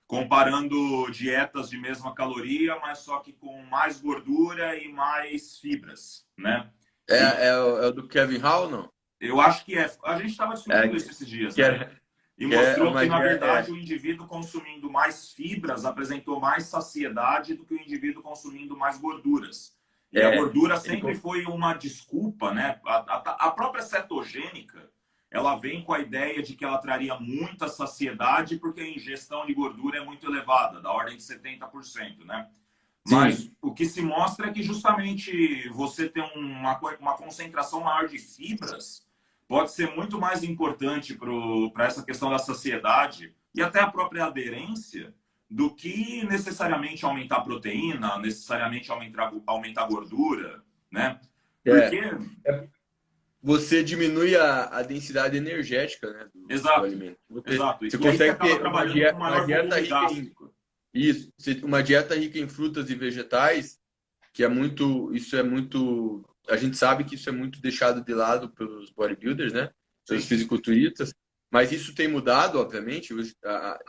comparando dietas de mesma caloria, mas só que com mais gordura e mais fibras, né? É, é, o, é o do Kevin Hall, não? Eu acho que é. A gente estava discutindo é, isso esses dias. Né? É, e mostrou que, na verdade, o indivíduo consumindo mais fibras apresentou mais saciedade do que o indivíduo consumindo mais gorduras. E a gordura sempre foi uma desculpa, né? A, a, a, própria cetogênica, ela vem com a ideia de que ela traria muita saciedade porque a ingestão de gordura é muito elevada, da ordem de 70%, né? Mas Sim. o que se mostra é que justamente você ter uma, uma concentração maior de fibras pode ser muito mais importante para essa questão da saciedade e até a própria aderência do que necessariamente aumentar a proteína, necessariamente aumentar, aumentar a gordura, né? É. Porque... É, você diminui a, a densidade energética né, do, Exato. do alimento. Você, Exato. Você e consegue ter uma dieta, uma dieta rica em, isso, uma dieta rica em frutas e vegetais, que é muito, isso é muito a gente sabe que isso é muito deixado de lado pelos bodybuilders, né? Pelos Sim. fisiculturistas. Mas isso tem mudado, obviamente.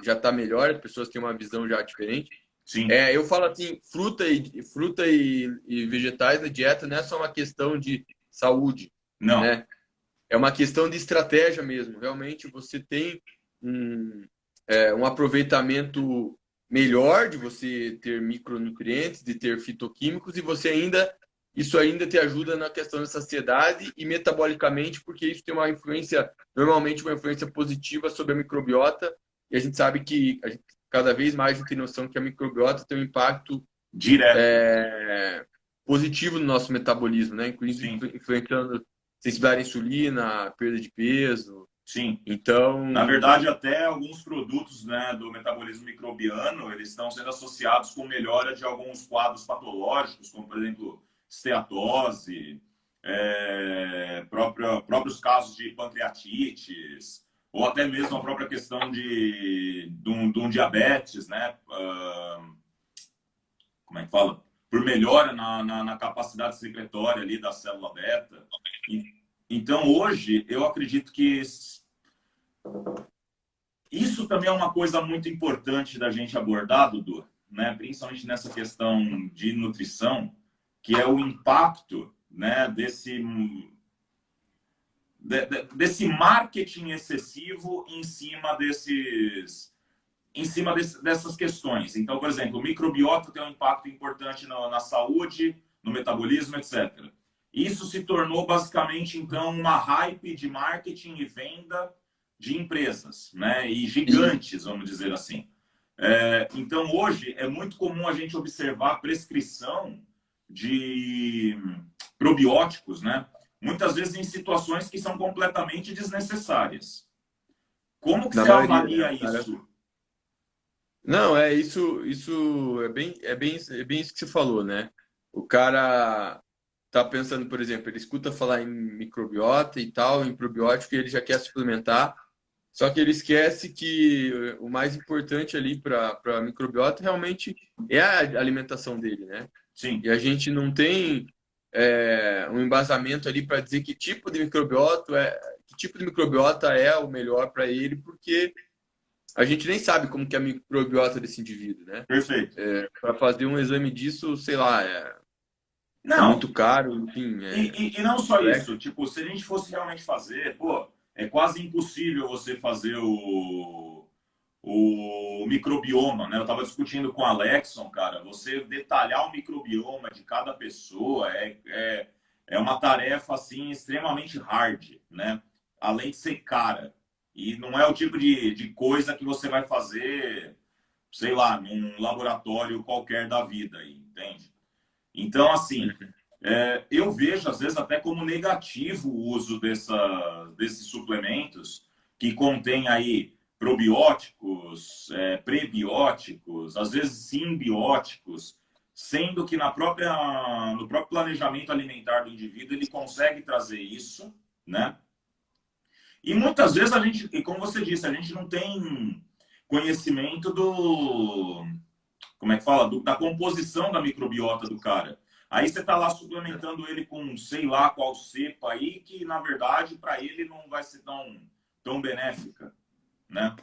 Já está melhor, as pessoas têm uma visão já diferente. Sim. É, eu falo assim, fruta e fruta e, e, vegetais na dieta não é só uma questão de saúde, não. Né? É uma questão de estratégia mesmo. Realmente você tem um, é, um aproveitamento melhor de você ter micronutrientes, de ter fitoquímicos e você ainda isso ainda te ajuda na questão da saciedade e metabolicamente, porque isso tem uma influência, normalmente uma influência positiva sobre a microbiota, e a gente sabe que gente, cada vez mais a gente tem noção que a microbiota tem um impacto direto é, positivo no nosso metabolismo, né? Inclusive influenciando sensibilidade à insulina, perda de peso. Sim. Então, na verdade, até alguns produtos, né, do metabolismo microbiano, eles estão sendo associados com melhora de alguns quadros patológicos, como por exemplo esteatose, é, próprios casos de pancreatites, ou até mesmo a própria questão de, de, um, de um diabetes, né? Como é que fala? Por melhora na, na, na, capacidade secretória ali da célula beta. Então, hoje, eu acredito que isso também é uma coisa muito importante da gente abordar, Dudu, né? principalmente nessa questão de nutrição, que é o impacto né, desse, desse marketing excessivo em cima desses em cima desse, dessas questões. Então, por exemplo, o microbiota tem um impacto importante na, na saúde, no metabolismo, etc. Isso se tornou basicamente então uma hype de marketing e venda de empresas, né? E gigantes, vamos dizer assim. É, então, hoje é muito comum a gente observar prescrição de probióticos, né? Muitas vezes em situações que são completamente desnecessárias. Como que Na você maioria, avalia né, isso? Não, é isso, isso é bem, é bem, é bem isso que você falou, né? O cara tá pensando, por exemplo, ele escuta falar em microbiota e tal, em probiótico, e ele já quer suplementar, só que ele esquece que o mais importante ali para a microbiota realmente é a alimentação dele, né? Sim. E a gente não tem é, um embasamento ali para dizer que tipo de microbiota é, que tipo de microbiota é o melhor para ele, porque a gente nem sabe como que é a microbiota desse indivíduo, né? Perfeito. É, para fazer um exame disso, sei lá, é, não. é muito caro, enfim. É... E, e, e, não só isso, tipo, se a gente fosse realmente fazer, pô, é quase impossível você fazer o, o microbioma, né? Eu estava discutindo com o Alexson, cara, você detalhar o microbioma de cada pessoa é, é, é uma tarefa, assim, extremamente hard, né? Além de ser cara. E não é o tipo de, de coisa que você vai fazer, sei lá, num laboratório qualquer da vida, entende? Então, assim, é, eu vejo, às vezes, até como negativo o uso dessa, desses suplementos que contém aí probióticos, é, prebióticos, às vezes simbióticos, sendo que na própria, no próprio planejamento alimentar do indivíduo ele consegue trazer isso, né? E muitas vezes a gente, e como você disse, a gente não tem conhecimento do. Como é que fala? Do, da composição da microbiota do cara. Aí você está lá suplementando ele com sei lá qual cepa aí, que na verdade para ele não vai ser tão, tão benéfica, né?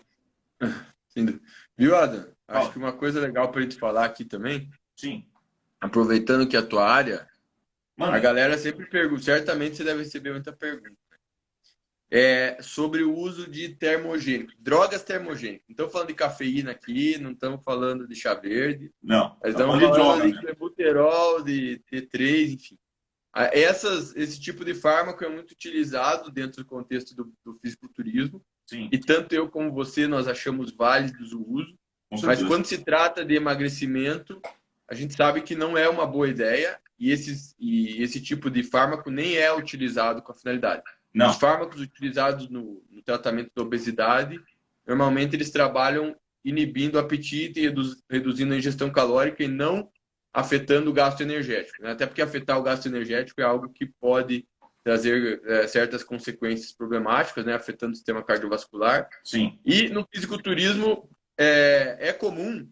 <laughs> Sim. Viu, Adam? Acho que uma coisa legal para gente falar aqui também. Sim. Aproveitando que é a tua área, Mano. a galera sempre pergunta, certamente você deve receber muita pergunta é, sobre o uso de termogênicos, drogas termogênicas. Não estamos falando de cafeína aqui, não estamos falando de chá verde. Não, estamos falando de, droga, de clenbuterol, de T3, enfim. Essas, esse tipo de fármaco é muito utilizado dentro do contexto do, do fisiculturismo. Sim. E tanto eu como você, nós achamos válidos o uso. Mas quando se trata de emagrecimento, a gente sabe que não é uma boa ideia e, esses, e esse tipo de fármaco nem é utilizado com a finalidade. Não. Os fármacos utilizados no, no, tratamento da obesidade, normalmente eles trabalham inibindo o apetite e reduz, reduzindo a ingestão calórica e não afetando o gasto energético. Né? Até porque afetar o gasto energético é algo que pode trazer é, certas consequências problemáticas, né? afetando o sistema cardiovascular. Sim. E no fisiculturismo é, é comum,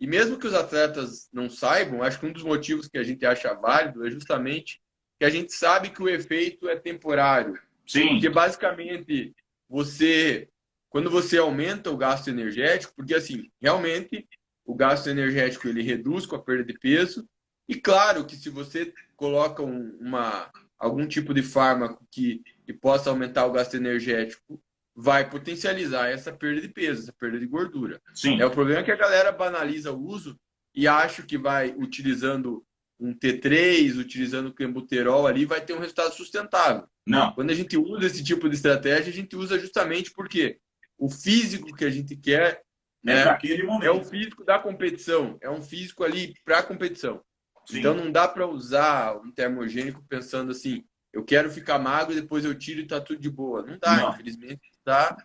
e mesmo que os atletas não saibam, acho que um dos motivos que a gente acha válido é justamente que a gente sabe que o efeito é temporário. Sim. Porque basicamente você, quando você aumenta o gasto energético, porque assim, realmente o gasto energético ele reduz com a perda de peso. E claro que se você coloca um, uma, algum tipo de fármaco que, que possa aumentar o gasto energético, vai potencializar essa perda de peso, essa perda de gordura. Sim. É o problema é que a galera banaliza o uso e acha que vai utilizando um T3, utilizando o clenbuterol ali, vai ter um resultado sustentável. Não. Quando a gente usa esse tipo de estratégia, a gente usa justamente porque o físico que a gente quer é, né, é o físico da competição, é um físico ali para a competição. Sim. Então não dá para usar um termogênico pensando assim, eu quero ficar magro e depois eu tiro e tá tudo de boa. Não dá, não. infelizmente tá.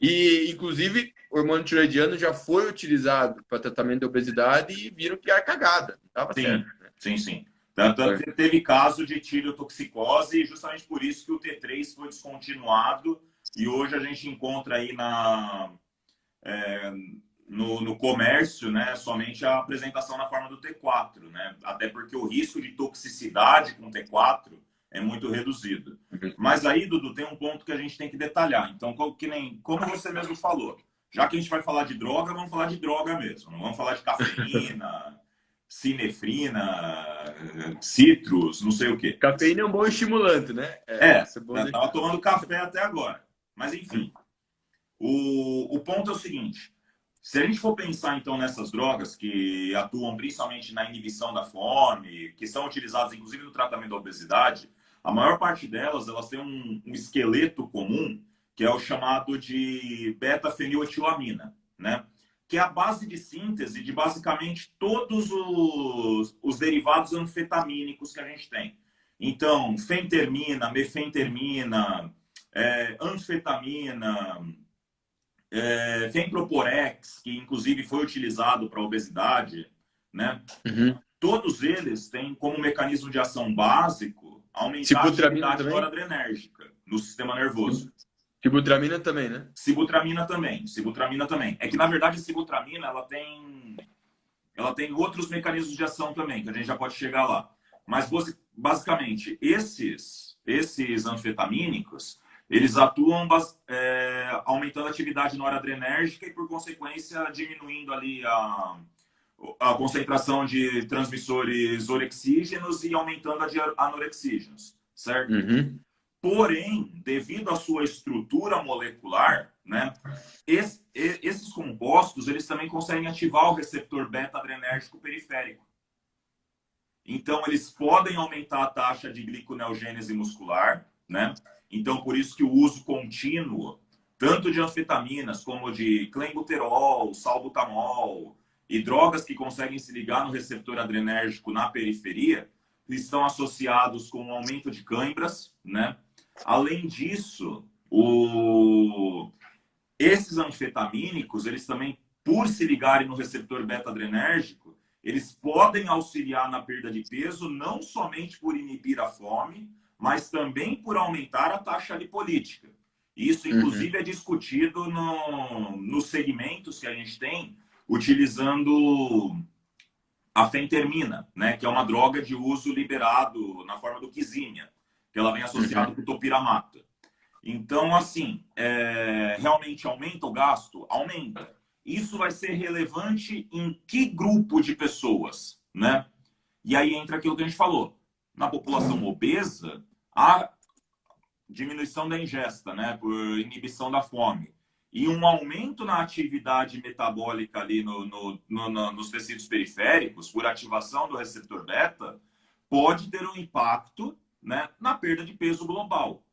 E inclusive o hormônio tiroidiano já foi utilizado para tratamento de obesidade e viram que era cagada, não estava certo. Né? Sim, sim. Tanto que teve caso de tireotoxicose e justamente por isso que o T3 foi descontinuado e hoje a gente encontra aí na, é, no, no, comércio né, somente a apresentação na forma do T4, né? até porque o risco de toxicidade com T4 é muito reduzido. Uhum. Mas aí, Dudu, tem um ponto que a gente tem que detalhar. Então, que nem, como você mesmo falou, já que a gente vai falar de droga, vamos falar de droga mesmo. Não vamos falar de cafeína, <laughs> sinefrina, citrus, não sei o quê. Cafeína é um bom estimulante, né? É, é eu tava tomando café até agora. Mas enfim, o, o ponto é o seguinte: se a gente for pensar então nessas drogas que atuam principalmente na inibição da fome, que são utilizadas inclusive no tratamento da obesidade, a maior parte delas elas têm um, um esqueleto comum que é o chamado de beta-fenilotilamina, né? Que é a base de síntese de basicamente todos os, os derivados anfetamínicos que a gente tem. Então, fentermina, mefentermina, é, anfetamina, é, Femproporex, que inclusive foi utilizado para obesidade, né? Uhum. Todos eles têm como mecanismo de ação básico aumentar a atividade noradrenérgica no sistema nervoso. Sibutramina também, né? Sibutramina também, sibutramina também. É que na verdade a sibutramina ela tem ela tem outros mecanismos de ação também, que a gente já pode chegar lá. Mas basicamente esses esses anfetamínicos, eles atuam é, aumentando a atividade noradrenérgica e, por consequência, diminuindo ali a, a concentração de transmissores orexígenos e aumentando a de anorexígenos, certo? Uhum. Porém, devido à sua estrutura molecular, né, esse, esses compostos eles também conseguem ativar o receptor beta-adrenérgico periférico. Então, eles podem aumentar a taxa de gliconeogênese muscular, né? Então, por isso que o uso contínuo, tanto de anfetaminas como de clenbuterol, salbutamol e drogas que conseguem se ligar no receptor adrenérgico na periferia, estão associados com um aumento de câimbras, né? Além disso, o... esses anfetamínicos, eles também, por se ligarem no receptor beta-adrenérgico, eles podem auxiliar na perda de peso, não somente por inibir a fome, mas também por aumentar a taxa lipolítica. Isso, uhum. inclusive, uhum. é discutido no, nos segmentos que a gente tem, utilizando a fentermina, né, que é uma droga de uso liberado na forma do quizímia, que ela vem associada uhum. com topiramata. Então, assim, é, realmente aumenta o gasto? Aumenta. Isso vai ser relevante em que grupo de pessoas, né? E aí entra aquilo que a gente falou na população obesa, há diminuição da ingesta, né, por inibição da fome, e um aumento na atividade metabólica ali no, no, no, nos tecidos periféricos, por ativação do receptor beta, pode ter um impacto né, na perda de peso global.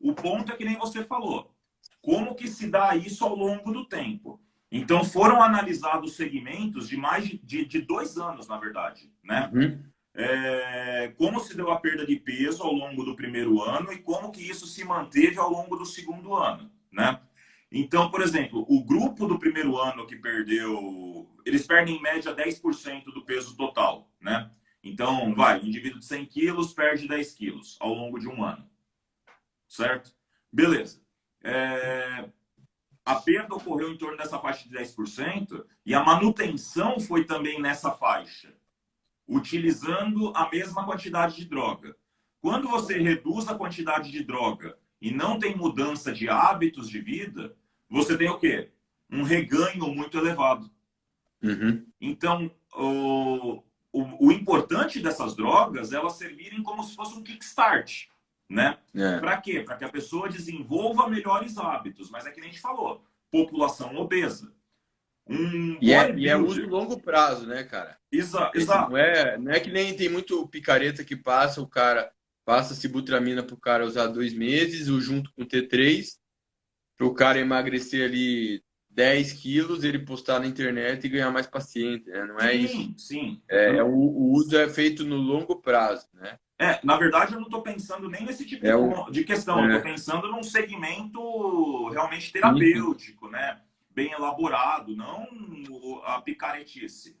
O ponto é que nem você falou. Como que se dá isso ao longo do tempo? Então, foram analisados segmentos de mais de, de dois anos, na verdade, né? Uhum é, como se deu a perda de peso ao longo do primeiro ano e como que isso se manteve ao longo do segundo ano, né? Então, por exemplo, o grupo do primeiro ano que perdeu, eles perdem em média 10% do peso total, né? Então, vai, o indivíduo de 100 quilos perde 10 quilos ao longo de um ano, certo? Beleza. É, a perda ocorreu em torno dessa faixa de 10% e a manutenção foi também nessa faixa, utilizando a mesma quantidade de droga. Quando você reduz a quantidade de droga e não tem mudança de hábitos de vida, você tem o quê? Um reganho muito elevado. Uhum. Então, o, o, o, importante dessas drogas é elas servirem como se fosse um kickstart, né? É. Para quê? Para que a pessoa desenvolva melhores hábitos. Mas é que nem a gente falou, população obesa. Um e, é, e é uso longo prazo, né, cara? Exato, exato. Não é, não é que nem tem muito picareta que passa, o cara passa sibutramina para o cara usar dois meses, o junto com T3, para o cara emagrecer ali 10 quilos, ele postar na internet e ganhar mais paciente, né? Não é sim, isso. Sim, é, é o, o, uso é feito no longo prazo, né? É, na verdade, eu não estou pensando nem nesse tipo é o... de questão. É. Eu estou pensando num segmento realmente terapêutico, né? Bem elaborado, não a picaretice.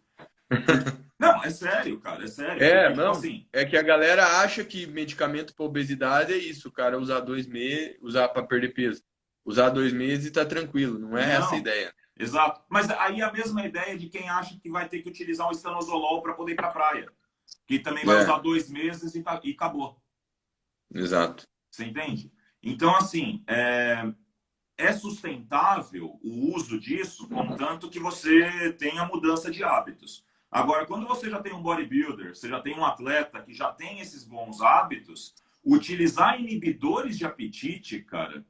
<laughs> não, é sério, cara, é sério. É, tipo não, assim... é que a galera acha que medicamento para obesidade é isso, cara, usar dois meses, usar para perder peso. Usar dois meses e tá tranquilo, não é não, essa a ideia. Exato. Mas aí a mesma ideia de quem acha que vai ter que utilizar um estanozolol para poder ir para praia. Que também vai é. usar dois meses e, tá, e acabou. Exato. Você entende? Então, assim, é, é sustentável o uso disso, contanto que você tenha mudança de hábitos. Agora, quando você já tem um bodybuilder, você já tem um atleta que já tem esses bons hábitos, utilizar inibidores de apetite, cara,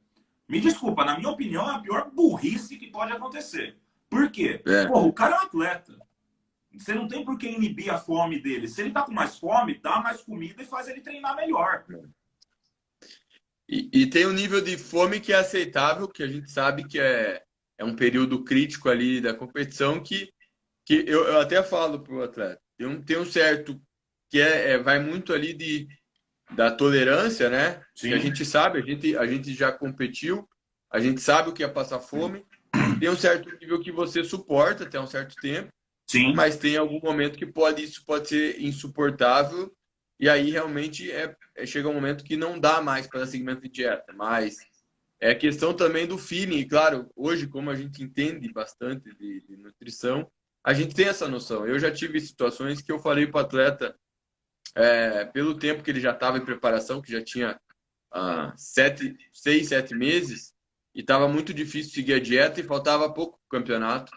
me desculpa, na minha opinião, é a pior burrice que pode acontecer. Por quê? É. Porra, o cara é um atleta. Você não tem por que inibir a fome dele. Se ele tá com mais fome, dá mais comida e faz ele treinar melhor. E, e tem um nível de fome que é aceitável, que a gente sabe que é, é um período crítico ali da competição que, que eu, eu até falo pro atleta. Tem um, tem um certo que é, é vai muito ali de da tolerância, né? Sim. Que a gente sabe, a gente, a gente já competiu, a gente sabe o que é passar fome. Tem um certo nível que você suporta até um certo tempo. Sim. Mas tem algum momento que pode isso pode ser insuportável e aí realmente é, é chega um momento que não dá mais para segmento de dieta. Mas é questão também do feeling. E, claro, hoje como a gente entende bastante de, de nutrição, a gente tem essa noção. Eu já tive situações que eu falei para o atleta é, pelo tempo que ele já estava em preparação, que já tinha ah, sete, seis, sete meses, e estava muito difícil seguir a dieta e faltava pouco campeonato.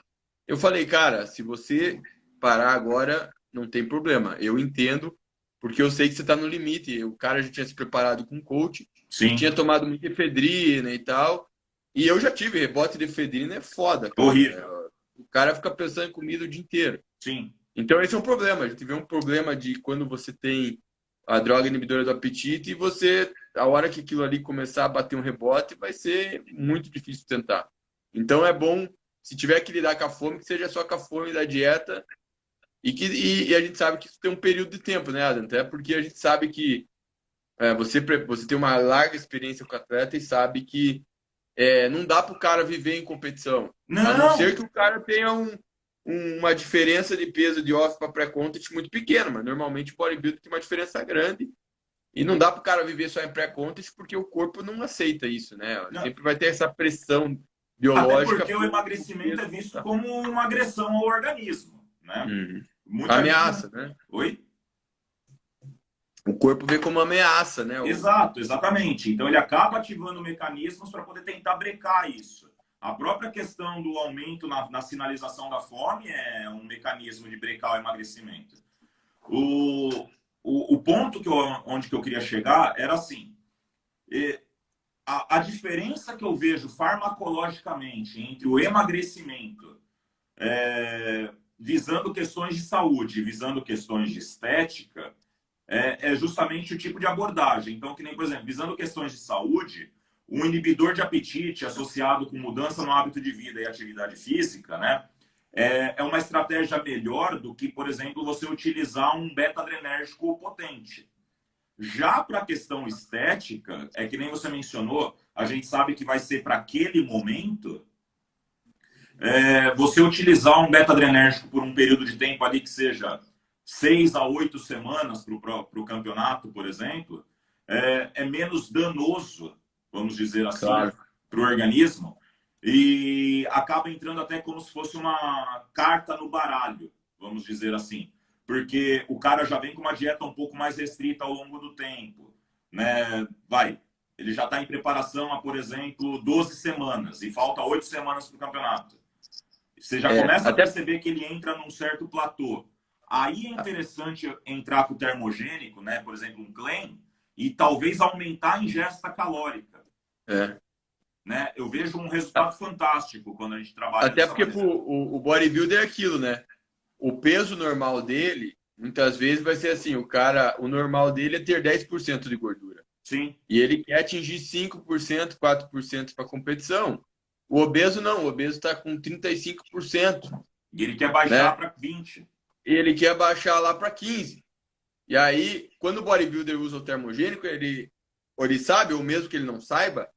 Eu falei, cara, se você parar agora, não tem problema. Eu entendo, porque eu sei que você está no limite. O cara já tinha se preparado com coach, Sim. tinha tomado muita efedrina e tal. E eu já tive rebote de efedrina, é foda. Cara. Horrível. O cara fica pensando em comida o dia inteiro. Sim. Então, esse é um problema. A gente vê um problema de quando você tem a droga inibidora do apetite e você, a hora que aquilo ali começar a bater um rebote, vai ser muito difícil tentar. Então, é bom, se tiver que lidar com a fome, que seja só com a fome da dieta. E, que, e, e a gente sabe que isso tem um período de tempo, né, Adam? Até porque a gente sabe que é, você, você tem uma larga experiência com o atleta e sabe que é, não dá para o cara viver em competição. Não. A não ser que o cara tenha um, uma diferença de peso de off para pré-contest muito pequena, mas normalmente o bodybuilder tem uma diferença grande e não dá para o cara viver só em pré-contest porque o corpo não aceita isso, né? Não. Sempre vai ter essa pressão biológica. Até porque o emagrecimento é visto como uma agressão ao organismo, né? Uhum. Ameaça, gente... né? Oi? O corpo vê como ameaça, né? Exato, exatamente. Então ele acaba ativando mecanismos para poder tentar brecar isso. A própria questão do aumento na, na, sinalização da fome é um mecanismo de brecar o emagrecimento. O, o, o ponto que eu, onde que eu queria chegar era assim: a, a diferença que eu vejo farmacologicamente entre o emagrecimento é, visando questões de saúde, visando questões de estética, é, é justamente o tipo de abordagem. Então, que nem, por exemplo, visando questões de saúde, um inibidor de apetite associado com mudança no hábito de vida e atividade física, né? É, é uma estratégia melhor do que, por exemplo, você utilizar um beta-adrenérgico potente. Já para a questão estética, é que nem você mencionou, a gente sabe que vai ser para aquele momento. É, você utilizar um beta-adrenérgico por um período de tempo ali que seja seis a oito semanas para o campeonato, por exemplo, é, é menos danoso vamos dizer assim, claro. para o organismo, e acaba entrando até como se fosse uma carta no baralho, vamos dizer assim, porque o cara já vem com uma dieta um pouco mais restrita ao longo do tempo, né? Vai, ele já está em preparação há, por exemplo, 12 semanas e falta 8 semanas para o campeonato. Você já é, começa até... a perceber que ele entra num certo platô. Aí é interessante entrar com o termogênico, né? Por exemplo, um claim, e talvez aumentar a ingesta calórica. É. Né? Eu vejo um resultado fantástico quando a gente trabalha. Até porque pro, o, o bodybuilder é aquilo, né? O peso normal dele, muitas vezes vai ser assim: o cara, o normal dele é ter 10% de gordura. Sim. E ele quer atingir 5%, 4% para competição. O obeso não, o obeso está com 35%. E ele quer baixar né? para 20%. Ele quer baixar lá para 15%. E aí, quando o bodybuilder usa o termogênico, ele, ele sabe, ou mesmo que ele não saiba,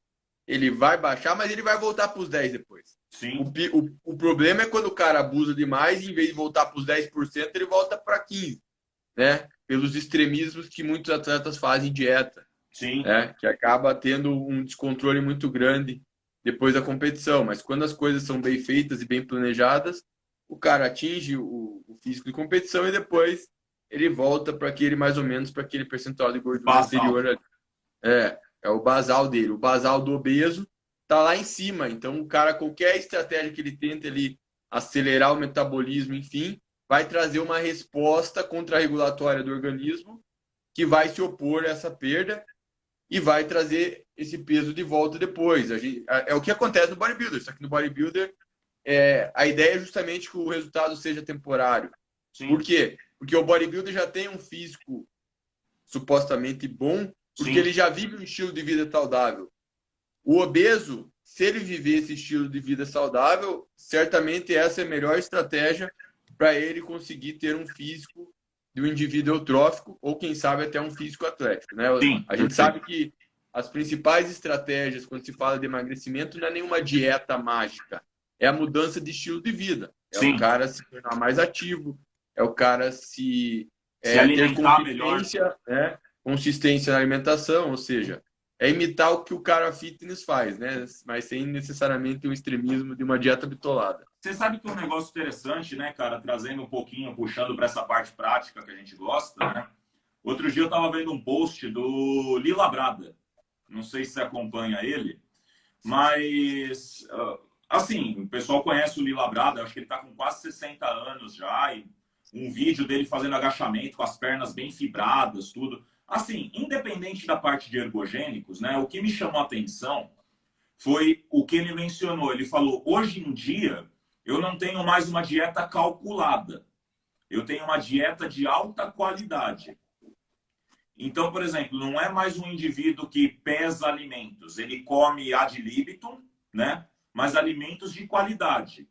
ele vai baixar, mas ele vai voltar para os 10 depois. Sim. O, o, o, problema é quando o cara abusa demais e em vez de voltar para os 10%, ele volta para 15%, né? Pelos extremismos que muitos atletas fazem dieta. Sim. Né? Que acaba tendo um descontrole muito grande depois da competição. Mas quando as coisas são bem feitas e bem planejadas, o cara atinge o, o físico de competição e depois ele volta para aquele mais ou menos para aquele percentual de gordura Basal. anterior. É, é o basal dele. O basal do obeso tá lá em cima. Então, o cara, qualquer estratégia que ele tenta ele acelerar o metabolismo, enfim, vai trazer uma resposta contra-regulatória do organismo que vai se opor a essa perda e vai trazer esse peso de volta depois. Gente, é o que acontece no bodybuilder, só que no bodybuilder é, a ideia é justamente que o resultado seja temporário. Sim. Por quê? Porque o bodybuilder já tem um físico supostamente bom, porque Sim. ele já vive um estilo de vida saudável. O obeso, se ele viver esse estilo de vida saudável, certamente essa é a melhor estratégia para ele conseguir ter um físico de um indivíduo eutrófico ou, quem sabe, até um físico atlético. Né? Sim, a gente sabe que as principais estratégias quando se fala de emagrecimento não é nenhuma dieta mágica, é a mudança de estilo de vida. É Sim. o cara se tornar mais ativo, é o cara se, se é, alimentar consistência. Né? consistência na alimentação, ou seja, é imitar o que o cara fitness faz, né? Mas sem necessariamente o extremismo de uma dieta bitolada. Você sabe que um negócio interessante, né, cara, trazendo um pouquinho, puxando para essa parte prática que a gente gosta, né? Outro dia eu estava vendo um post do Lila Brada. Não sei se acompanha ele, mas ah, assim, o pessoal conhece o Lila Brada, acho que ele está com quase 60 anos já, e um vídeo dele fazendo agachamento com as pernas bem fibradas, tudo. Assim, independente da parte de ergogênicos, né, o que me chamou a atenção foi o que ele mencionou. Ele falou: hoje em dia, eu não tenho mais uma dieta calculada. Eu tenho uma dieta de alta qualidade. Então, por exemplo, não é mais um indivíduo que pesa alimentos. Ele come ad libitum, né? Mas alimentos de qualidade.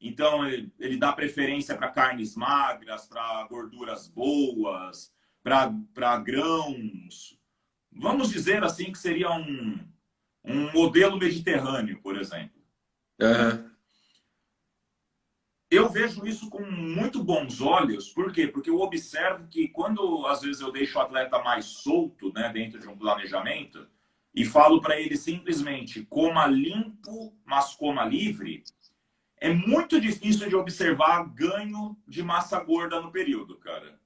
Então, ele, ele dá preferência para carnes magras, para gorduras boas, para grãos. Vamos dizer assim que seria um, um modelo mediterrâneo, por exemplo. Uhum. Eu vejo isso com muito bons olhos, por quê? Porque eu observo que quando às vezes eu deixo o atleta mais solto, né, dentro de um planejamento, e falo para ele simplesmente coma limpo, mas coma livre, é muito difícil de observar ganho de massa gorda no período, cara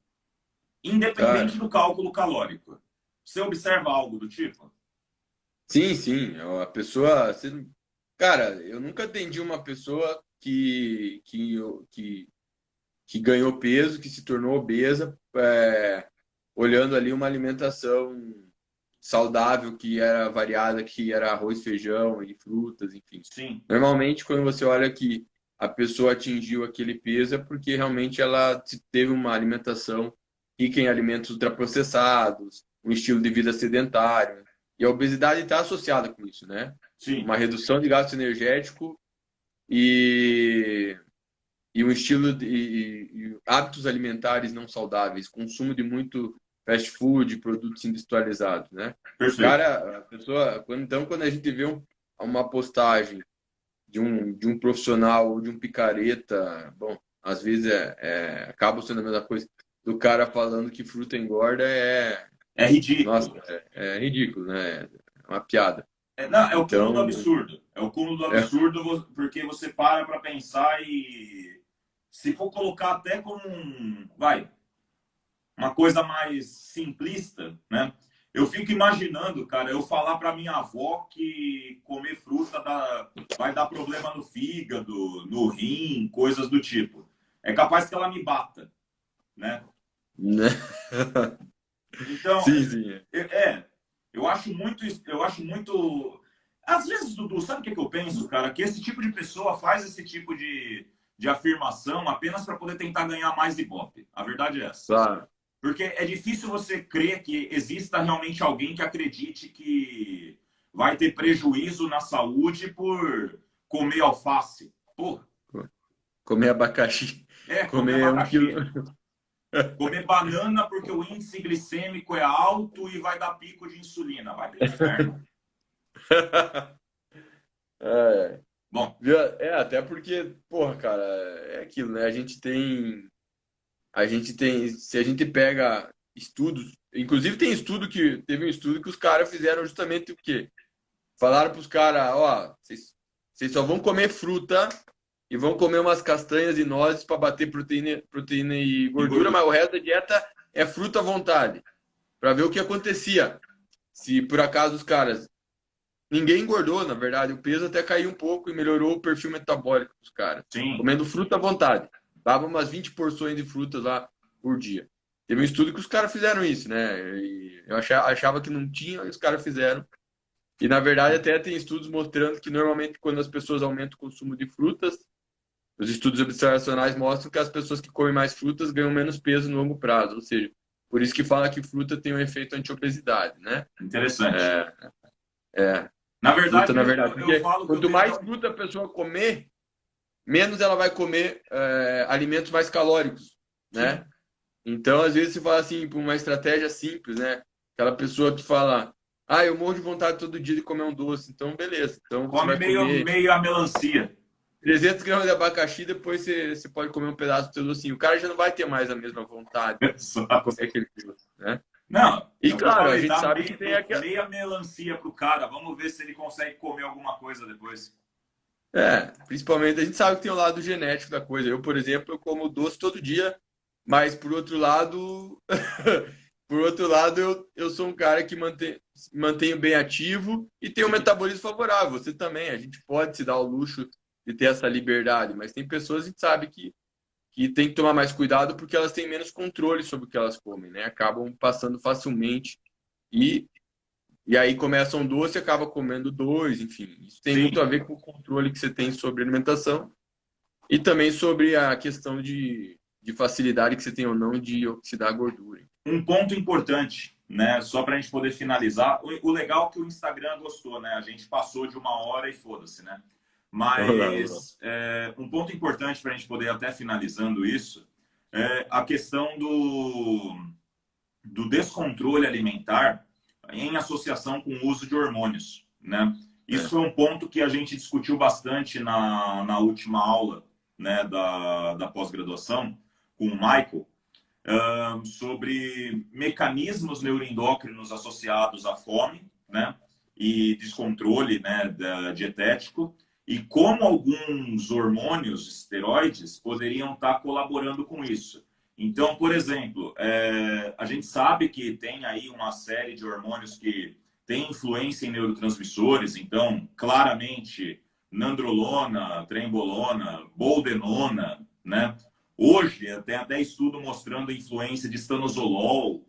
independente do cálculo calórico. Você observa algo do tipo? Sim, sim. A pessoa. Cara, eu nunca atendi uma pessoa que, que, que, que ganhou peso, que se tornou obesa, é, olhando ali uma alimentação saudável, que era variada, que era arroz, feijão e frutas, enfim. Sim. Normalmente, quando você olha que a pessoa atingiu aquele peso, é porque realmente ela teve uma alimentação rica em alimentos ultraprocessados, um estilo de vida sedentário. E a obesidade está associada com isso, né? Sim. Uma redução de gasto energético e, e um estilo de e, e hábitos alimentares não saudáveis, consumo de muito fast food, produtos industrializados, né? Perfeito. Cara, a pessoa, então quando a gente vê um, uma postagem de um, de um profissional ou de um picareta, bom, às vezes é, é, acaba sendo a mesma coisa do cara falando que fruta engorda é. É ridículo. Nossa, é, é ridículo, né? É uma piada. É, não, é o cúmulo então, do absurdo. É o cúmulo do é. absurdo é. porque você para para pensar e se for colocar até como um, vai, uma coisa mais simplista, né? Eu fico imaginando, cara, eu falar para minha avó que comer fruta dá, vai dar problema no fígado, no rim, coisas do tipo. É capaz que ela me bata né? né? <laughs> Então, sim, sim. É, é, eu acho muito, eu acho muito. Às vezes, Dudu, sabe o que, que eu penso, cara? Que esse tipo de pessoa faz esse tipo de, de afirmação apenas para poder tentar ganhar mais ibope. A verdade é essa. Claro. Porque é difícil você crer que exista realmente alguém que acredite que vai ter prejuízo na saúde por comer alface. Porra. Comer abacaxi. É, comer, comer abacaxi. um quilo. Comer banana porque o índice glicêmico é alto e vai dar pico de insulina. Vai pro inferno. <laughs> é. Bom. É, até porque, porra, cara, é aquilo, né? A gente tem. A gente tem. Se a gente pega estudos. Inclusive tem estudo que. Teve um estudo que os caras fizeram justamente o quê? Falaram pros caras, ó, vocês, vocês só vão comer fruta e vão comer umas castanhas e nozes para bater proteína, proteína e gordura, e mas o resto da dieta é fruta à vontade. Para ver o que acontecia. Se por acaso os caras. Ninguém engordou, na verdade. O peso até caiu um pouco e melhorou o perfil metabólico dos caras. Sim. Comendo fruta à vontade. dava umas 20 porções de frutas lá por dia. Teve um estudo que os caras fizeram isso, né? E eu achava que não tinha, e os caras fizeram. E na verdade até tem estudos mostrando que normalmente quando as pessoas aumentam o consumo de frutas, os estudos observacionais mostram que as pessoas que comem mais frutas ganham menos peso no longo prazo, ou seja, por isso que fala que fruta tem um efeito anti-obesidade, né? Interessante. É, é. Na verdade, fruta, na verdade eu, eu falo quanto mais fruta a pessoa comer, menos ela vai comer é, alimentos mais calóricos, né? Sim. Então, às vezes, você fala assim, por uma estratégia simples, né? Aquela pessoa que fala, ah, eu morro de vontade todo dia de comer um doce, então beleza. Então, Come meio, comer... meio a melancia. 300 gramas de abacaxi, depois você, você pode comer um pedaço do seu docinho. O cara já não vai ter mais a mesma vontade aquele né? Não. E claro, a gente sabe meia, que tem aquela... Meia melancia pro cara. Vamos ver se ele consegue comer alguma coisa depois. É, principalmente a gente sabe que tem o lado genético da coisa. Eu, por exemplo, eu como doce todo dia, mas por outro lado, <laughs> por outro lado, eu, eu sou um cara que mantém, mantenho bem ativo e tenho um metabolismo favorável. Você também, a gente pode se dar o luxo de ter essa liberdade, mas tem pessoas que sabe que, que tem que tomar mais cuidado porque elas têm menos controle sobre o que elas comem, né? Acabam passando facilmente e, e aí começam doce e acaba comendo dois, enfim. Isso tem Sim. muito a ver com o controle que você tem sobre a alimentação e também sobre a questão de, de facilidade que você tem ou não de oxidar gordura. Um ponto importante, né? Só para a gente poder finalizar. O legal é que o Instagram gostou, né? A gente passou de uma hora e foda-se, né? Mas é, um ponto importante para a gente poder até finalizando isso é a questão do, do descontrole alimentar em associação com o uso de hormônios, né? Isso é. foi um ponto que a gente discutiu bastante na, na última aula né, da, da pós-graduação com o Michael, uh, sobre mecanismos neuroendócrinos associados à fome né, e descontrole né, da, dietético e como alguns hormônios, esteroides, poderiam estar colaborando com isso. Então, por exemplo, é, a gente sabe que tem aí uma série de hormônios que tem influência em neurotransmissores, então, claramente, nandrolona, trembolona, boldenona, né? Hoje, tem até estudo mostrando a influência de stanozolol.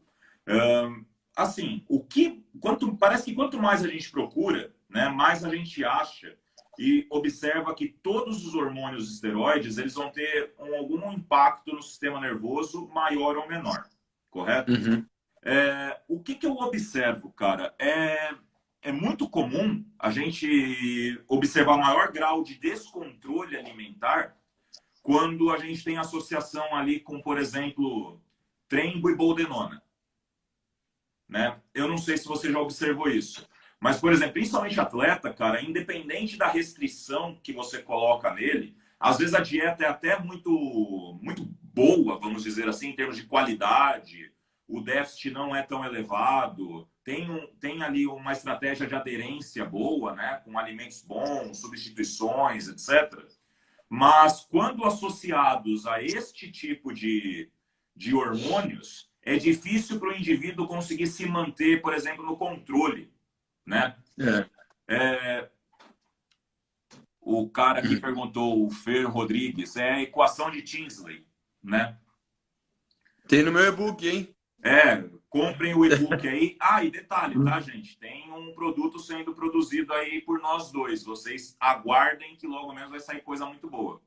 Um, assim, o que, quanto, parece que quanto mais a gente procura, né, mais a gente acha e observa que todos os hormônios esteroides eles vão ter um, algum impacto no sistema nervoso maior ou menor, correto? Uhum. É, o que, que eu observo, cara? É, é muito comum a gente observar maior grau de descontrole alimentar quando a gente tem associação ali com, por exemplo, trembo e boldenona. Né? Eu não sei se você já observou isso. Mas, por exemplo, principalmente atleta, cara, independente da restrição que você coloca nele, às vezes a dieta é até muito, muito boa, vamos dizer assim, em termos de qualidade, o déficit não é tão elevado, tem, um, tem ali uma estratégia de aderência boa, né, com alimentos bons, substituições, etc. Mas quando associados a este tipo de, de hormônios, é difícil para o indivíduo conseguir se manter, por exemplo, no controle né? É. é o cara que perguntou, o Fer Rodrigues, é a equação de Tinsley, né? Tem no meu e-book, hein? É, comprem o e-book aí. <laughs> Ah, e detalhe, tá, gente? Tem um produto sendo produzido aí por nós dois. Vocês aguardem que logo menos vai sair coisa muito boa.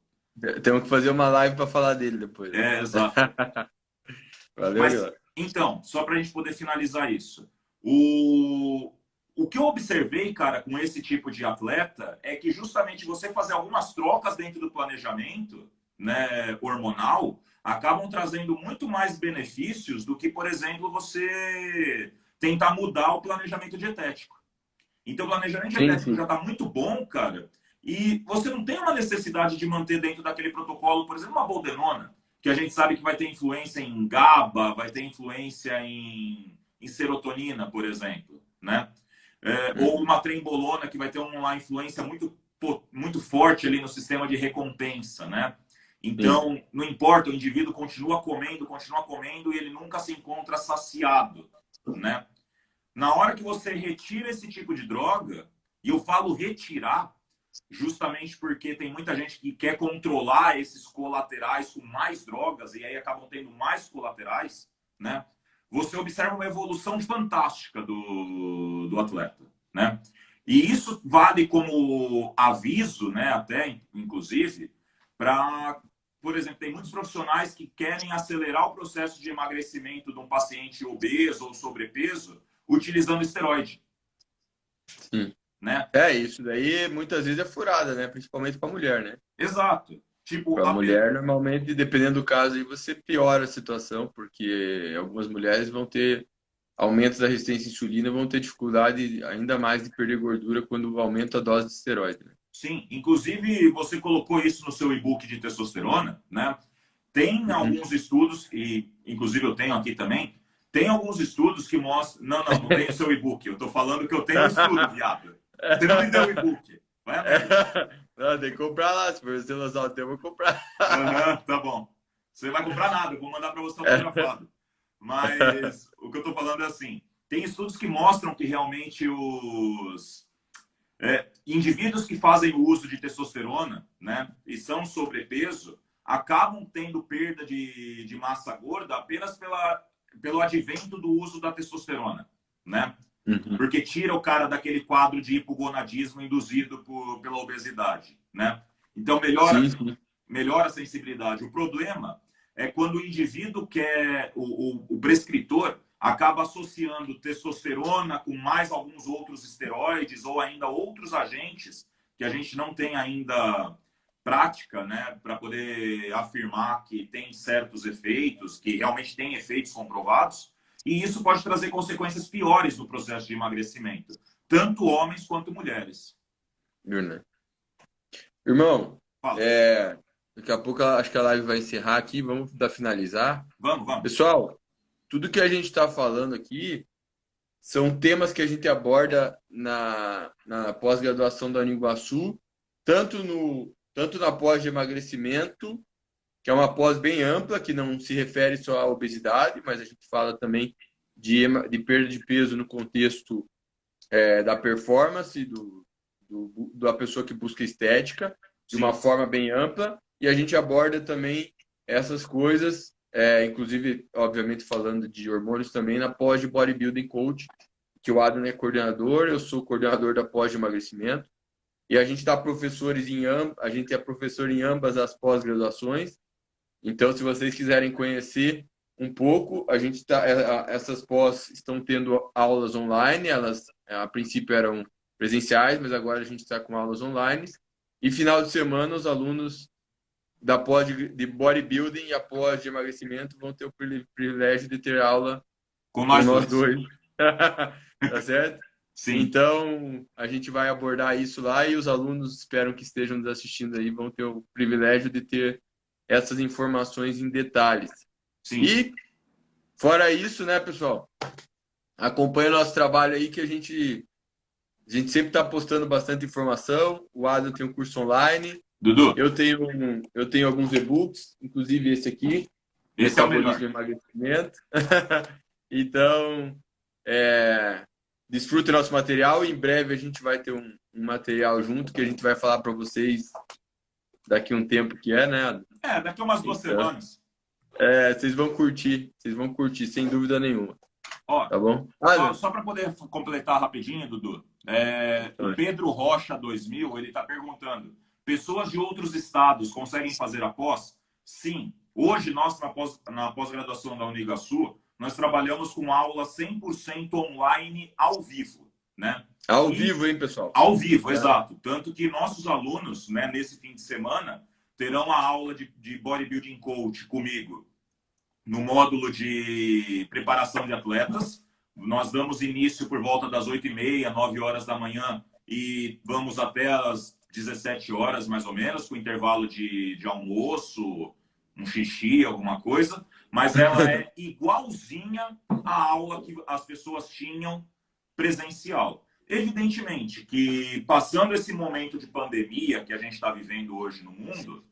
Temos que fazer uma live para falar dele depois. É, exato. <laughs> Valeu, Mas, então, só para a gente poder finalizar isso. O, o que eu observei, cara, com esse tipo de atleta é que justamente você fazer algumas trocas dentro do planejamento né, hormonal acabam trazendo muito mais benefícios do que, por exemplo, você tentar mudar o planejamento dietético. Então, o planejamento sim, dietético sim. já está muito bom, cara, e você não tem uma necessidade de manter dentro daquele protocolo, por exemplo, uma boldenona, que a gente sabe que vai ter influência em GABA, vai ter influência em, em serotonina, por exemplo, né? É, ou uma trembolona que vai ter uma influência muito, muito forte ali no sistema de recompensa, né? Então, Sim. não importa, o indivíduo continua comendo, continua comendo e ele nunca se encontra saciado, né? Na hora que você retira esse tipo de droga, e eu falo retirar, justamente porque tem muita gente que quer controlar esses colaterais com mais drogas e aí acabam tendo mais colaterais, né? Você observa uma evolução fantástica do, do atleta, né? E isso vale como aviso, né, até inclusive, para, por exemplo, tem muitos profissionais que querem acelerar o processo de emagrecimento de um paciente obeso ou sobrepeso utilizando esteroide. Sim. Né? É, isso daí muitas vezes é furada, né? Principalmente para mulher, né? Exato. Tipo, para a mulher, normalmente, dependendo do caso, aí você piora a situação, porque algumas mulheres vão ter aumentos da resistência à insulina, vão ter dificuldade ainda mais de perder gordura quando aumenta a dose de esteroide. Né? Sim, inclusive você colocou isso no seu e-book de testosterona, né? Tem uhum. alguns estudos, e inclusive eu tenho aqui também, tem alguns estudos que mostram. Não, não, não tem o seu e-book. Eu estou falando que eu tenho estudo, viado. Você não me deu o e-book. Vai <laughs> Não, tem que comprar lá. Se você lançar o teu, eu vou comprar. Uhum, tá bom. Você vai comprar nada, eu vou mandar para você autografado. Mas o que eu estou falando é assim: tem estudos que mostram que realmente os é, indivíduos que fazem o uso de testosterona né, e são sobrepeso acabam tendo perda de, de massa gorda apenas pela pelo advento do uso da testosterona, né? Uhum. Porque tira o cara daquele quadro de hipogonadismo induzido por, pela obesidade, né? Então melhora, sim, melhora a sensibilidade. O problema é quando o indivíduo quer, o, o, o prescritor acaba associando testosterona com mais alguns outros esteroides ou ainda outros agentes que a gente não tem ainda prática, né, para poder afirmar que tem certos efeitos, que realmente tem efeitos comprovados, e isso pode trazer consequências piores no processo de emagrecimento, tanto homens quanto mulheres. Irmão, é, daqui a pouco acho que a live vai encerrar aqui, vamos dar finalizar. Vamos, vamos. Pessoal, tudo que a gente está falando aqui são temas que a gente aborda na, na pós-graduação da Uniguaçu, tanto no tanto na pós de emagrecimento, que é uma pós bem ampla, que não se refere só à obesidade, mas a gente fala também de, de perda de peso no contexto é, da performance, do, do, da pessoa que busca estética, de uma forma bem ampla, e a gente aborda também essas coisas, é, inclusive, obviamente, falando de hormônios também, na pós de bodybuilding coach, que o Adam é coordenador, eu sou coordenador da pós de emagrecimento. E a gente dá professores em amb... a gente é professor em ambas as pós-graduações. Então, se vocês quiserem conhecer um pouco, a gente tá é, essas pós estão tendo aulas online, elas a princípio eram presenciais, mas agora a gente está com aulas online. E final de semana os alunos da pós de bodybuilding e a pós de emagrecimento vão ter o privilégio de ter aula com nós, com nós dois. dois. <laughs> tá certo? Sim. Então, a gente vai abordar isso lá e os alunos esperam que estejam nos assistindo aí vão ter o privilégio de ter essas informações em detalhes. Sim. E, fora isso, né, pessoal? Acompanhe o nosso trabalho aí que a gente, a gente sempre está postando bastante informação. O Adam tem um curso online. Dudu. Eu tenho, eu tenho alguns e-books, inclusive esse aqui. Esse é o melhor. de emagrecimento. <laughs> então, é, Desfrute nosso material em breve a gente vai ter um, um material junto que a gente vai falar para vocês daqui um tempo que é, né? É, daqui umas duas então, semanas. É, vocês vão curtir, vocês vão curtir, sem dúvida nenhuma. Ó, tá bom? Ah, só, só para poder completar rapidinho, Dudu. É, o Pedro Rocha 2000, ele está perguntando: pessoas de outros estados conseguem fazer a pós? Sim. Hoje, nós, na pós-graduação pós da Unigasul, nós trabalhamos com aula 100% online ao vivo, né? Ao e, vivo, hein, pessoal? Ao vivo, é. exato. Tanto que nossos alunos, né, nesse fim de semana, terão a aula de, de bodybuilding coach comigo no módulo de preparação de atletas. Nós damos início por volta das 8h30, 9 horas da manhã e vamos até as 17 horas, mais ou menos, com intervalo de, de almoço, um xixi, alguma coisa mas ela é <laughs> igualzinha à aula que as pessoas tinham presencial. Evidentemente que, passando esse momento de pandemia que a gente está vivendo hoje no mundo,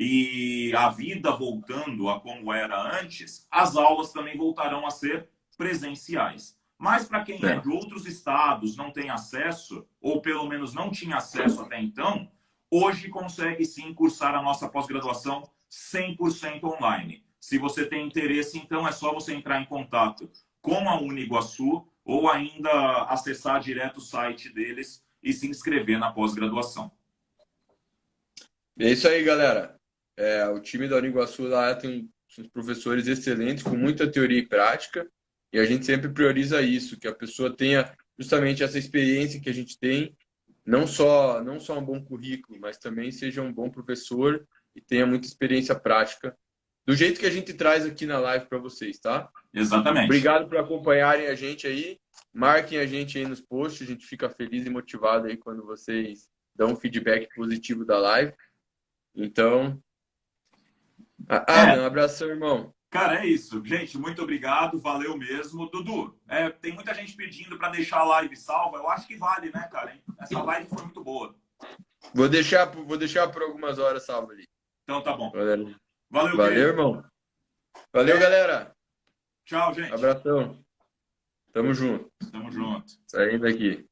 e a vida voltando a como era antes, as aulas também voltarão a ser presenciais. Mas para quem é de outros estados, não tem acesso, ou pelo menos não tinha acesso até então, hoje consegue sim cursar a nossa pós-graduação 100% online. Se você tem interesse, então é só você entrar em contato com a Uniguaçu ou ainda acessar direto o site deles e se inscrever na pós-graduação. É isso aí, galera. É, o time da Uniguaçu lá tem uns professores excelentes, com muita teoria e prática, e a gente sempre prioriza isso, que a pessoa tenha justamente essa experiência que a gente tem, não só, não só um bom currículo, mas também seja um bom professor e tenha muita experiência prática do jeito que a gente traz aqui na live para vocês, tá? Exatamente. Obrigado por acompanharem a gente aí. Marquem a gente aí nos posts, a gente fica feliz e motivado aí quando vocês dão um feedback positivo da live. Então, ah, é. um abração, irmão. Cara, é isso. Gente, muito obrigado, valeu mesmo. Dudu, é, tem muita gente pedindo para deixar a live salva. Eu acho que vale, né, cara? Essa live foi muito boa. Vou deixar, vou deixar por algumas horas salva ali. Então tá bom. Valeu. Valeu, Valeu irmão. Valeu, é. galera. Tchau, gente. Abração. Tamo junto. Tamo junto. Saindo aqui.